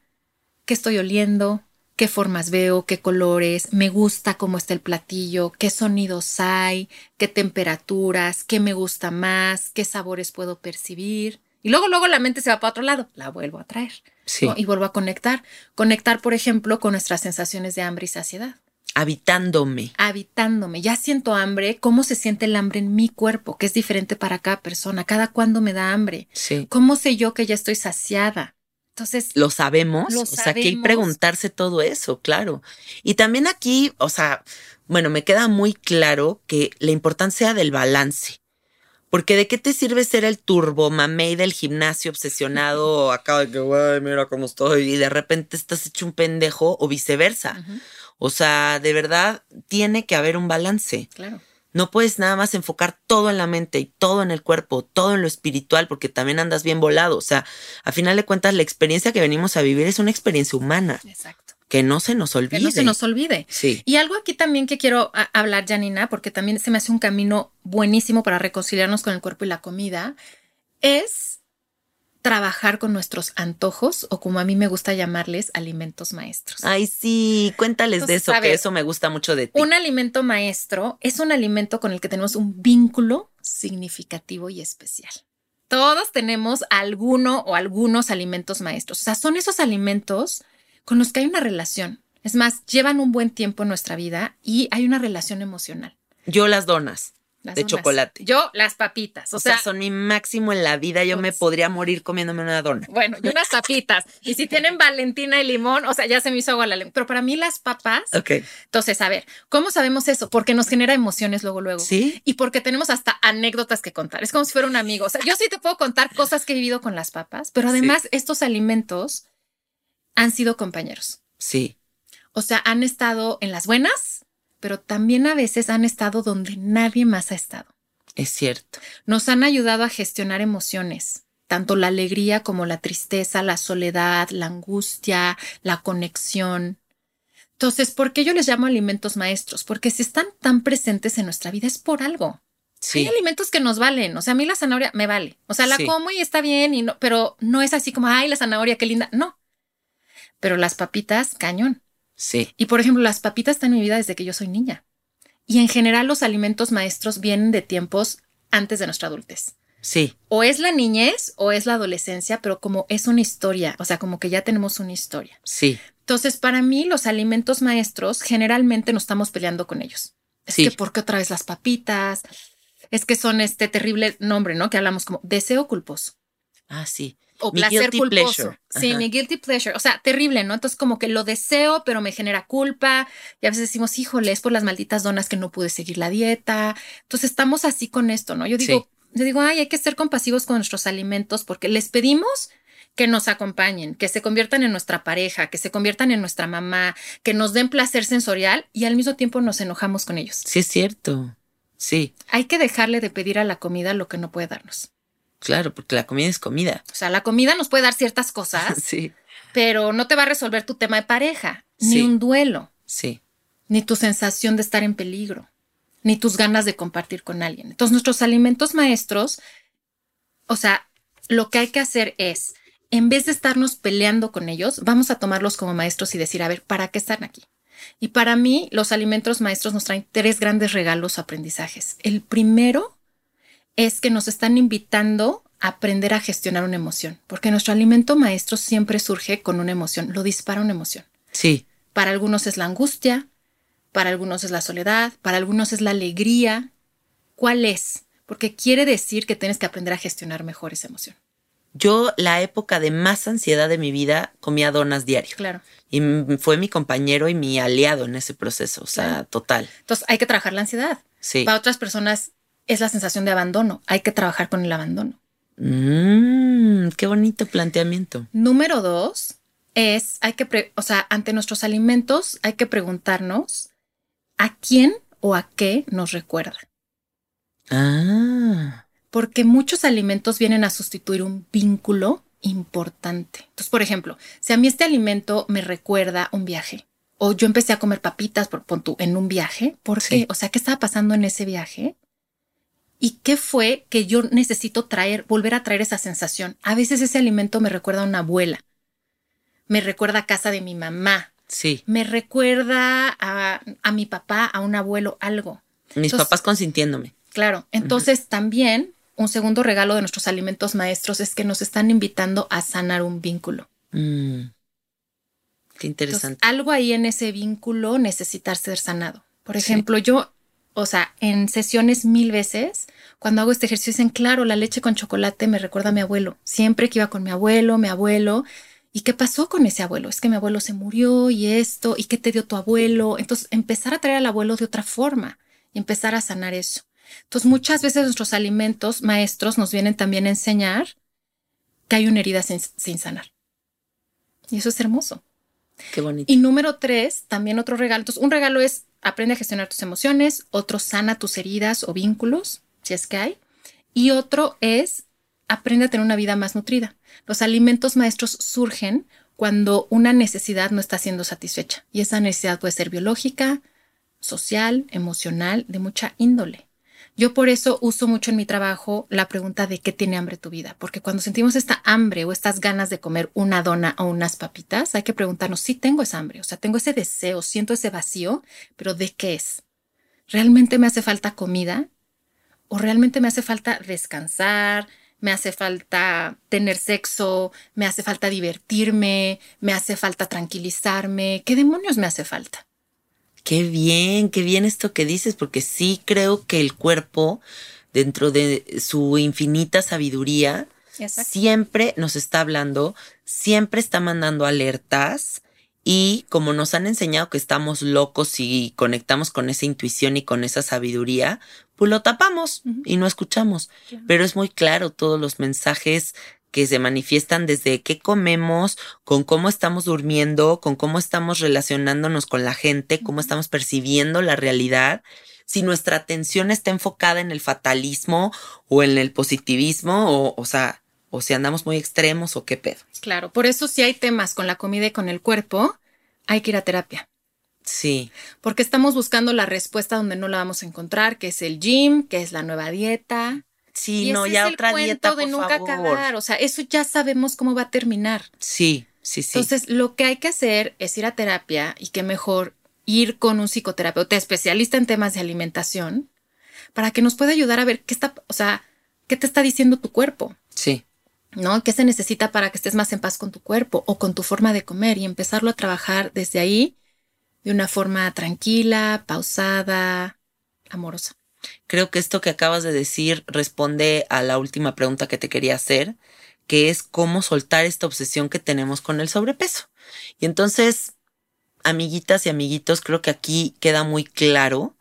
¿qué estoy oliendo? ¿Qué formas veo? ¿Qué colores? ¿Me gusta cómo está el platillo? ¿Qué sonidos hay? ¿Qué temperaturas? ¿Qué me gusta más? ¿Qué sabores puedo percibir? Y luego, luego la mente se va para otro lado. La vuelvo a traer. Sí. ¿no? Y vuelvo a conectar. Conectar, por ejemplo, con nuestras sensaciones de hambre y saciedad. Habitándome. Habitándome. Ya siento hambre. ¿Cómo se siente el hambre en mi cuerpo? Que es diferente para cada persona. Cada cuándo me da hambre. Sí. ¿Cómo sé yo que ya estoy saciada? Entonces, Lo sabemos, Lo o sea, que hay que sabemos. preguntarse todo eso, claro. Y también aquí, o sea, bueno, me queda muy claro que la importancia del balance. Porque de qué te sirve ser el turbo mamey del gimnasio obsesionado acá de que, güey, mira cómo estoy, y de repente estás hecho un pendejo o viceversa. O sea, de verdad, tiene que haber un balance. claro. No puedes nada más enfocar todo en la mente y todo en el cuerpo, todo en lo espiritual, porque también andas bien volado. O sea, a final de cuentas, la experiencia que venimos a vivir es una experiencia humana, Exacto. que no se nos olvide. Que no se nos olvide. Sí, Y algo aquí también que quiero a- hablar, Janina, porque también se me hace un camino buenísimo para reconciliarnos con el cuerpo y la comida, es trabajar con nuestros antojos o como a mí me gusta llamarles, alimentos maestros. Ay, sí, cuéntales de eso, que eso me gusta mucho de ti. Un alimento maestro es un alimento con el que tenemos un vínculo significativo y especial. Todos tenemos alguno o algunos alimentos maestros. O sea, son esos alimentos con los que hay una relación. Es más, llevan un buen tiempo en nuestra vida y hay una relación emocional. Yo las donas. Las de chocolate. Yo, las papitas. O sea, son mi máximo en la vida. Yo me Pues- podría morir comiéndome una dona. Bueno, y unas papitas. Y si tienen Valentina y limón, o sea, ya se me hizo agua la lengua. Pero para mí las papas, Ok. entonces, a ver, ¿cómo sabemos eso? Porque nos genera emociones luego, luego. ¿Sí? Y porque tenemos hasta anécdotas que contar. Es como si fuera un amigo. O sea, yo sí te puedo contar cosas que he vivido con las papas, pero además estos alimentos han sido compañeros. Sí. O sea, han estado en las buenas, pero también a veces han estado donde nadie más ha estado. Es cierto. Nos han ayudado a gestionar emociones, tanto la alegría como la tristeza, la soledad, la angustia, la conexión. Entonces, ¿por qué yo les llamo alimentos maestros? Porque si están tan presentes en nuestra vida es por algo. Sí. Hay alimentos que nos valen. O sea, a mí la zanahoria me vale. O sea, la Sí. como y está bien, y no, pero no es así como, ay, la zanahoria, qué linda. No. Pero las papitas, cañón. Sí. Y por ejemplo, las papitas están en mi vida desde que yo soy niña. Y en general los alimentos maestros vienen de tiempos antes de nuestra adultez. Sí. O es la niñez o es la adolescencia, pero como es una historia, o sea, como que ya tenemos una historia. Sí. Entonces, para mí, los alimentos maestros generalmente nos estamos peleando con ellos. Es Sí. que, ¿por qué otra vez las papitas? Es que son este terrible nombre, ¿no? Que hablamos como deseo culposo Ah, sí. O Mi placer guilty culposo. pleasure. Sí, mi guilty pleasure. O sea, terrible, ¿no? Entonces, como que lo deseo, pero me genera culpa. Y a veces decimos, híjole, es por las malditas donas que no pude seguir la dieta. Entonces, estamos así con esto, ¿no? Yo digo, yo digo, ay, hay que ser compasivos con nuestros alimentos porque les pedimos que nos acompañen, que se conviertan en nuestra pareja, que se conviertan en nuestra mamá, que nos den placer sensorial y al mismo tiempo nos enojamos con ellos. Sí, es cierto. Sí. Hay que dejarle de pedir a la comida lo que no puede darnos. Claro, porque la comida es comida. O sea, la comida nos puede dar ciertas cosas, Sí. pero no te va a resolver tu tema de pareja, ni un duelo, Sí. ni tu sensación de estar en peligro, ni tus ganas de compartir con alguien. Entonces, nuestros alimentos maestros, o sea, lo que hay que hacer es, en vez de estarnos peleando con ellos, vamos a tomarlos como maestros y decir, a ver, ¿para qué están aquí? Y para mí, los alimentos maestros nos traen tres grandes regalos o aprendizajes. El primero es que nos están invitando a aprender a gestionar una emoción, porque nuestro alimento maestro siempre surge con una emoción, lo dispara una emoción. Sí. Para algunos es la angustia, para algunos es la soledad, para algunos es la alegría. ¿Cuál es? Porque quiere decir que tienes que aprender a gestionar mejor esa emoción. Yo, la época de más ansiedad de mi vida, comía donas diario. Claro. Y fue mi compañero y mi aliado en ese proceso. O sea, Claro. total. Entonces hay que trabajar la ansiedad. Sí. Para otras personas es la sensación de abandono. Hay que trabajar con el abandono. Mm, qué bonito planteamiento. Número dos es, hay que, pre- o sea, ante nuestros alimentos hay que preguntarnos a quién o a qué nos recuerda. Ah, porque muchos alimentos vienen a sustituir un vínculo importante. Entonces, por ejemplo, si a mí este alimento me recuerda un viaje, o yo empecé a comer papitas por, tú, en un viaje, ¿por Sí. qué? O sea, ¿qué estaba pasando en ese viaje? ¿Y qué fue que yo necesito traer, volver a traer esa sensación? A veces ese alimento me recuerda a una abuela, me recuerda a casa de mi mamá, sí. me recuerda a, a mi papá, a un abuelo, algo. Mis Entonces- papás consintiéndome. Claro, entonces también un segundo regalo de nuestros alimentos maestros es que nos están invitando a sanar un vínculo. Mm, qué Entonces, interesante. algo ahí en ese vínculo necesita ser sanado. Por Sí. ejemplo, yo, o sea, en sesiones mil veces, cuando hago este ejercicio, dicen, claro, la leche con chocolate me recuerda a mi abuelo. Siempre que iba con mi abuelo, mi abuelo. ¿Y qué pasó con ese abuelo? Es que mi abuelo se murió y esto, ¿y qué te dio tu abuelo? Entonces, empezar a traer al abuelo de otra forma y empezar a sanar eso. Entonces, muchas veces nuestros alimentos maestros nos vienen también a enseñar que hay una herida sin, sin sanar. Y eso es hermoso. Qué bonito. Y número tres, también otro regalo. Entonces, un regalo es aprende a gestionar tus emociones, otro sana tus heridas o vínculos, si es que hay. Y otro es aprende a tener una vida más nutrida. Los alimentos maestros surgen cuando una necesidad no está siendo satisfecha. Y esa necesidad puede ser biológica, social, emocional, de mucha índole. Yo por eso uso mucho en mi trabajo la pregunta de qué tiene hambre tu vida, porque cuando sentimos esta hambre o estas ganas de comer una dona o unas papitas, hay que preguntarnos si tengo esa hambre, o sea, tengo ese deseo, siento ese vacío, pero ¿de qué es? ¿Realmente me hace falta comida? ¿O realmente me hace falta descansar? ¿Me hace falta tener sexo? ¿Me hace falta divertirme? ¿Me hace falta tranquilizarme? ¿Qué demonios me hace falta? Qué bien, qué bien esto que dices, porque sí creo que el cuerpo, dentro de su infinita sabiduría, siempre nos está hablando, siempre está mandando alertas y como nos han enseñado que estamos locos y conectamos con esa intuición y con esa sabiduría, pues lo tapamos y no escuchamos. Pero es muy claro todos los mensajes que se manifiestan desde qué comemos, con cómo estamos durmiendo, con cómo estamos relacionándonos con la gente, cómo estamos percibiendo la realidad. Si nuestra atención está enfocada en el fatalismo o en el positivismo, o, o sea, o si andamos muy extremos o qué pedo. Claro, por eso si hay temas con la comida y con el cuerpo, hay que ir a terapia. Sí. Porque estamos buscando la respuesta donde no la vamos a encontrar, que es el gym, que es la nueva dieta, Sí, no, ya otra dieta, de nunca acabar. O sea, eso ya sabemos cómo va a terminar. Sí, sí, sí. Entonces, lo que hay que hacer es ir a terapia y que mejor ir con un psicoterapeuta especialista en temas de alimentación para que nos pueda ayudar a ver qué está, o sea, qué te está diciendo tu cuerpo. Sí. ¿No? ¿Qué se necesita para que estés más en paz con tu cuerpo o con tu forma de comer y empezarlo a trabajar desde ahí de una forma tranquila, pausada, amorosa. Creo que esto que acabas de decir responde a la última pregunta que te quería hacer, que es cómo soltar esta obsesión que tenemos con el sobrepeso. Y entonces, amiguitas y amiguitos, creo que aquí queda muy claro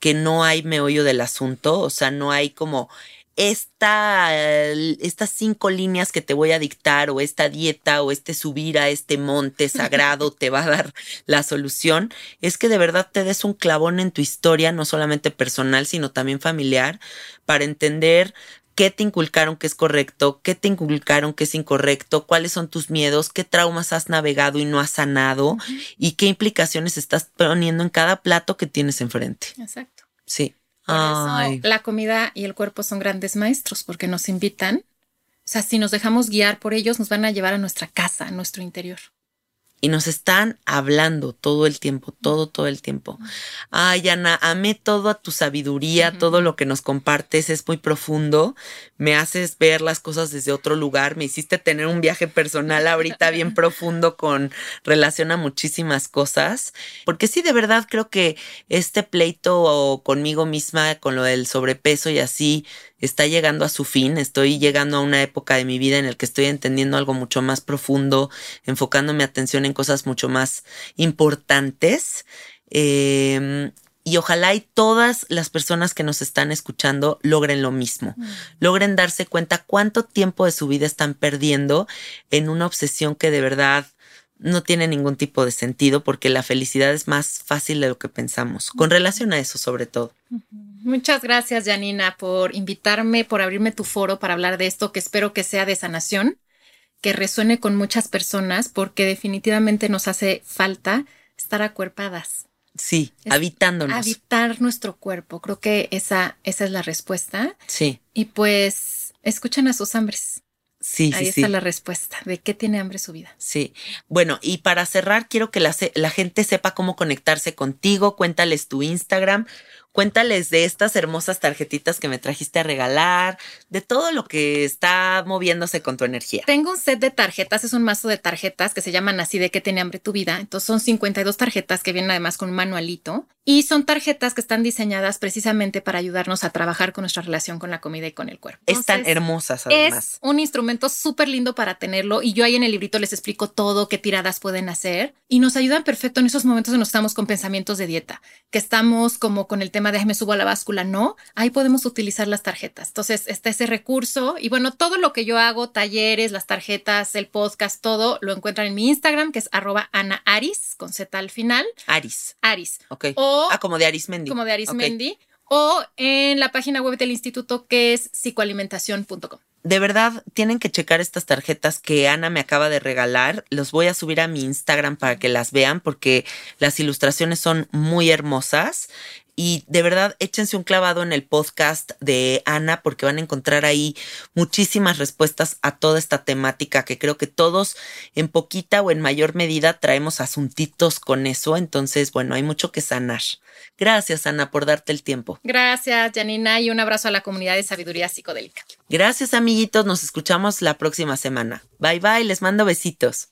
que no hay meollo del asunto, o sea, no hay como esta, estas cinco líneas que te voy a dictar o esta dieta o este subir a este monte sagrado te va a dar la solución, es que de verdad te des un clavón en tu historia, no solamente personal, sino también familiar, para entender qué te inculcaron que es correcto, qué te inculcaron que es incorrecto, cuáles son tus miedos, qué traumas has navegado y no has sanado y qué implicaciones estás poniendo en cada plato que tienes enfrente. Exacto. Sí la comida y el cuerpo son grandes maestros porque nos invitan. O sea, si nos dejamos guiar por ellos, nos van a llevar a nuestra casa, a nuestro interior y nos están hablando todo el tiempo, todo, todo el tiempo. Ay, Ana, amé toda tu sabiduría, todo lo que nos compartes es muy profundo, me haces ver las cosas desde otro lugar, me hiciste tener un viaje personal ahorita bien profundo con relación a muchísimas cosas, porque sí, de verdad creo que este pleito conmigo misma, con lo del sobrepeso y así, está llegando a su fin, estoy llegando a una época de mi vida en el que estoy entendiendo algo mucho más profundo, enfocando mi atención en cosas mucho más importantes. Em, y ojalá y todas las personas que nos están escuchando logren lo mismo, mm. logren darse cuenta cuánto tiempo de su vida están perdiendo en una obsesión que de verdad no tiene ningún tipo de sentido porque la felicidad es más fácil de lo que pensamos, con relación a eso sobre todo. Muchas gracias, Janina, por invitarme, por abrirme tu foro para hablar de esto que espero que sea de sanación, que resuene con muchas personas, porque definitivamente nos hace falta estar acuerpadas. Sí, habitándonos. Habitar nuestro cuerpo. Creo que esa, esa es la respuesta. Sí. Y pues escuchen a sus hambres. Sí, Ahí está la respuesta de qué tiene hambre su vida. Sí. Bueno, y para cerrar, quiero que la, la gente sepa cómo conectarse contigo. Cuéntales tu Instagram Cuéntales de estas hermosas tarjetitas que me trajiste a regalar, de todo lo que está moviéndose con tu energía. Tengo un set de tarjetas, es un mazo de tarjetas que se llaman así de que tiene hambre tu vida. Entonces son 52 tarjetas que vienen además con un manualito y son tarjetas que están diseñadas precisamente para ayudarnos a trabajar con nuestra relación con la comida y con el cuerpo. Están hermosas además. Es un instrumento súper lindo para tenerlo y yo ahí en el librito les explico todo, qué tiradas pueden hacer y nos ayudan perfecto en esos momentos en los que estamos con pensamientos de dieta, que estamos como con el tema de me subo a la báscula, no, ahí podemos utilizar las tarjetas. Entonces está ese recurso y bueno, todo lo que yo hago, talleres, las tarjetas, el podcast, todo lo encuentran en mi Instagram, que es arroba Ana Aris, con Z al final. Aris. Aris. Ok. O, ah, como de Arismendi. Como de Arismendi. O en la página web del instituto que es psicoalimentación.com de verdad tienen que checar estas tarjetas que Ana me acaba de regalar. Los voy a subir a mi Instagram para que las vean porque las ilustraciones son muy hermosas. Y de verdad, échense un clavado en el podcast de Ana porque van a encontrar ahí muchísimas respuestas a toda esta temática que creo que todos en poquita o en mayor medida traemos asuntitos con eso. Entonces, bueno, hay mucho que sanar. Gracias, Ana, por darte el tiempo. Gracias, Janina, y un abrazo a la comunidad de sabiduría psicodélica. Gracias, amiguitos. Nos escuchamos la próxima semana. Bye, bye. Les mando besitos.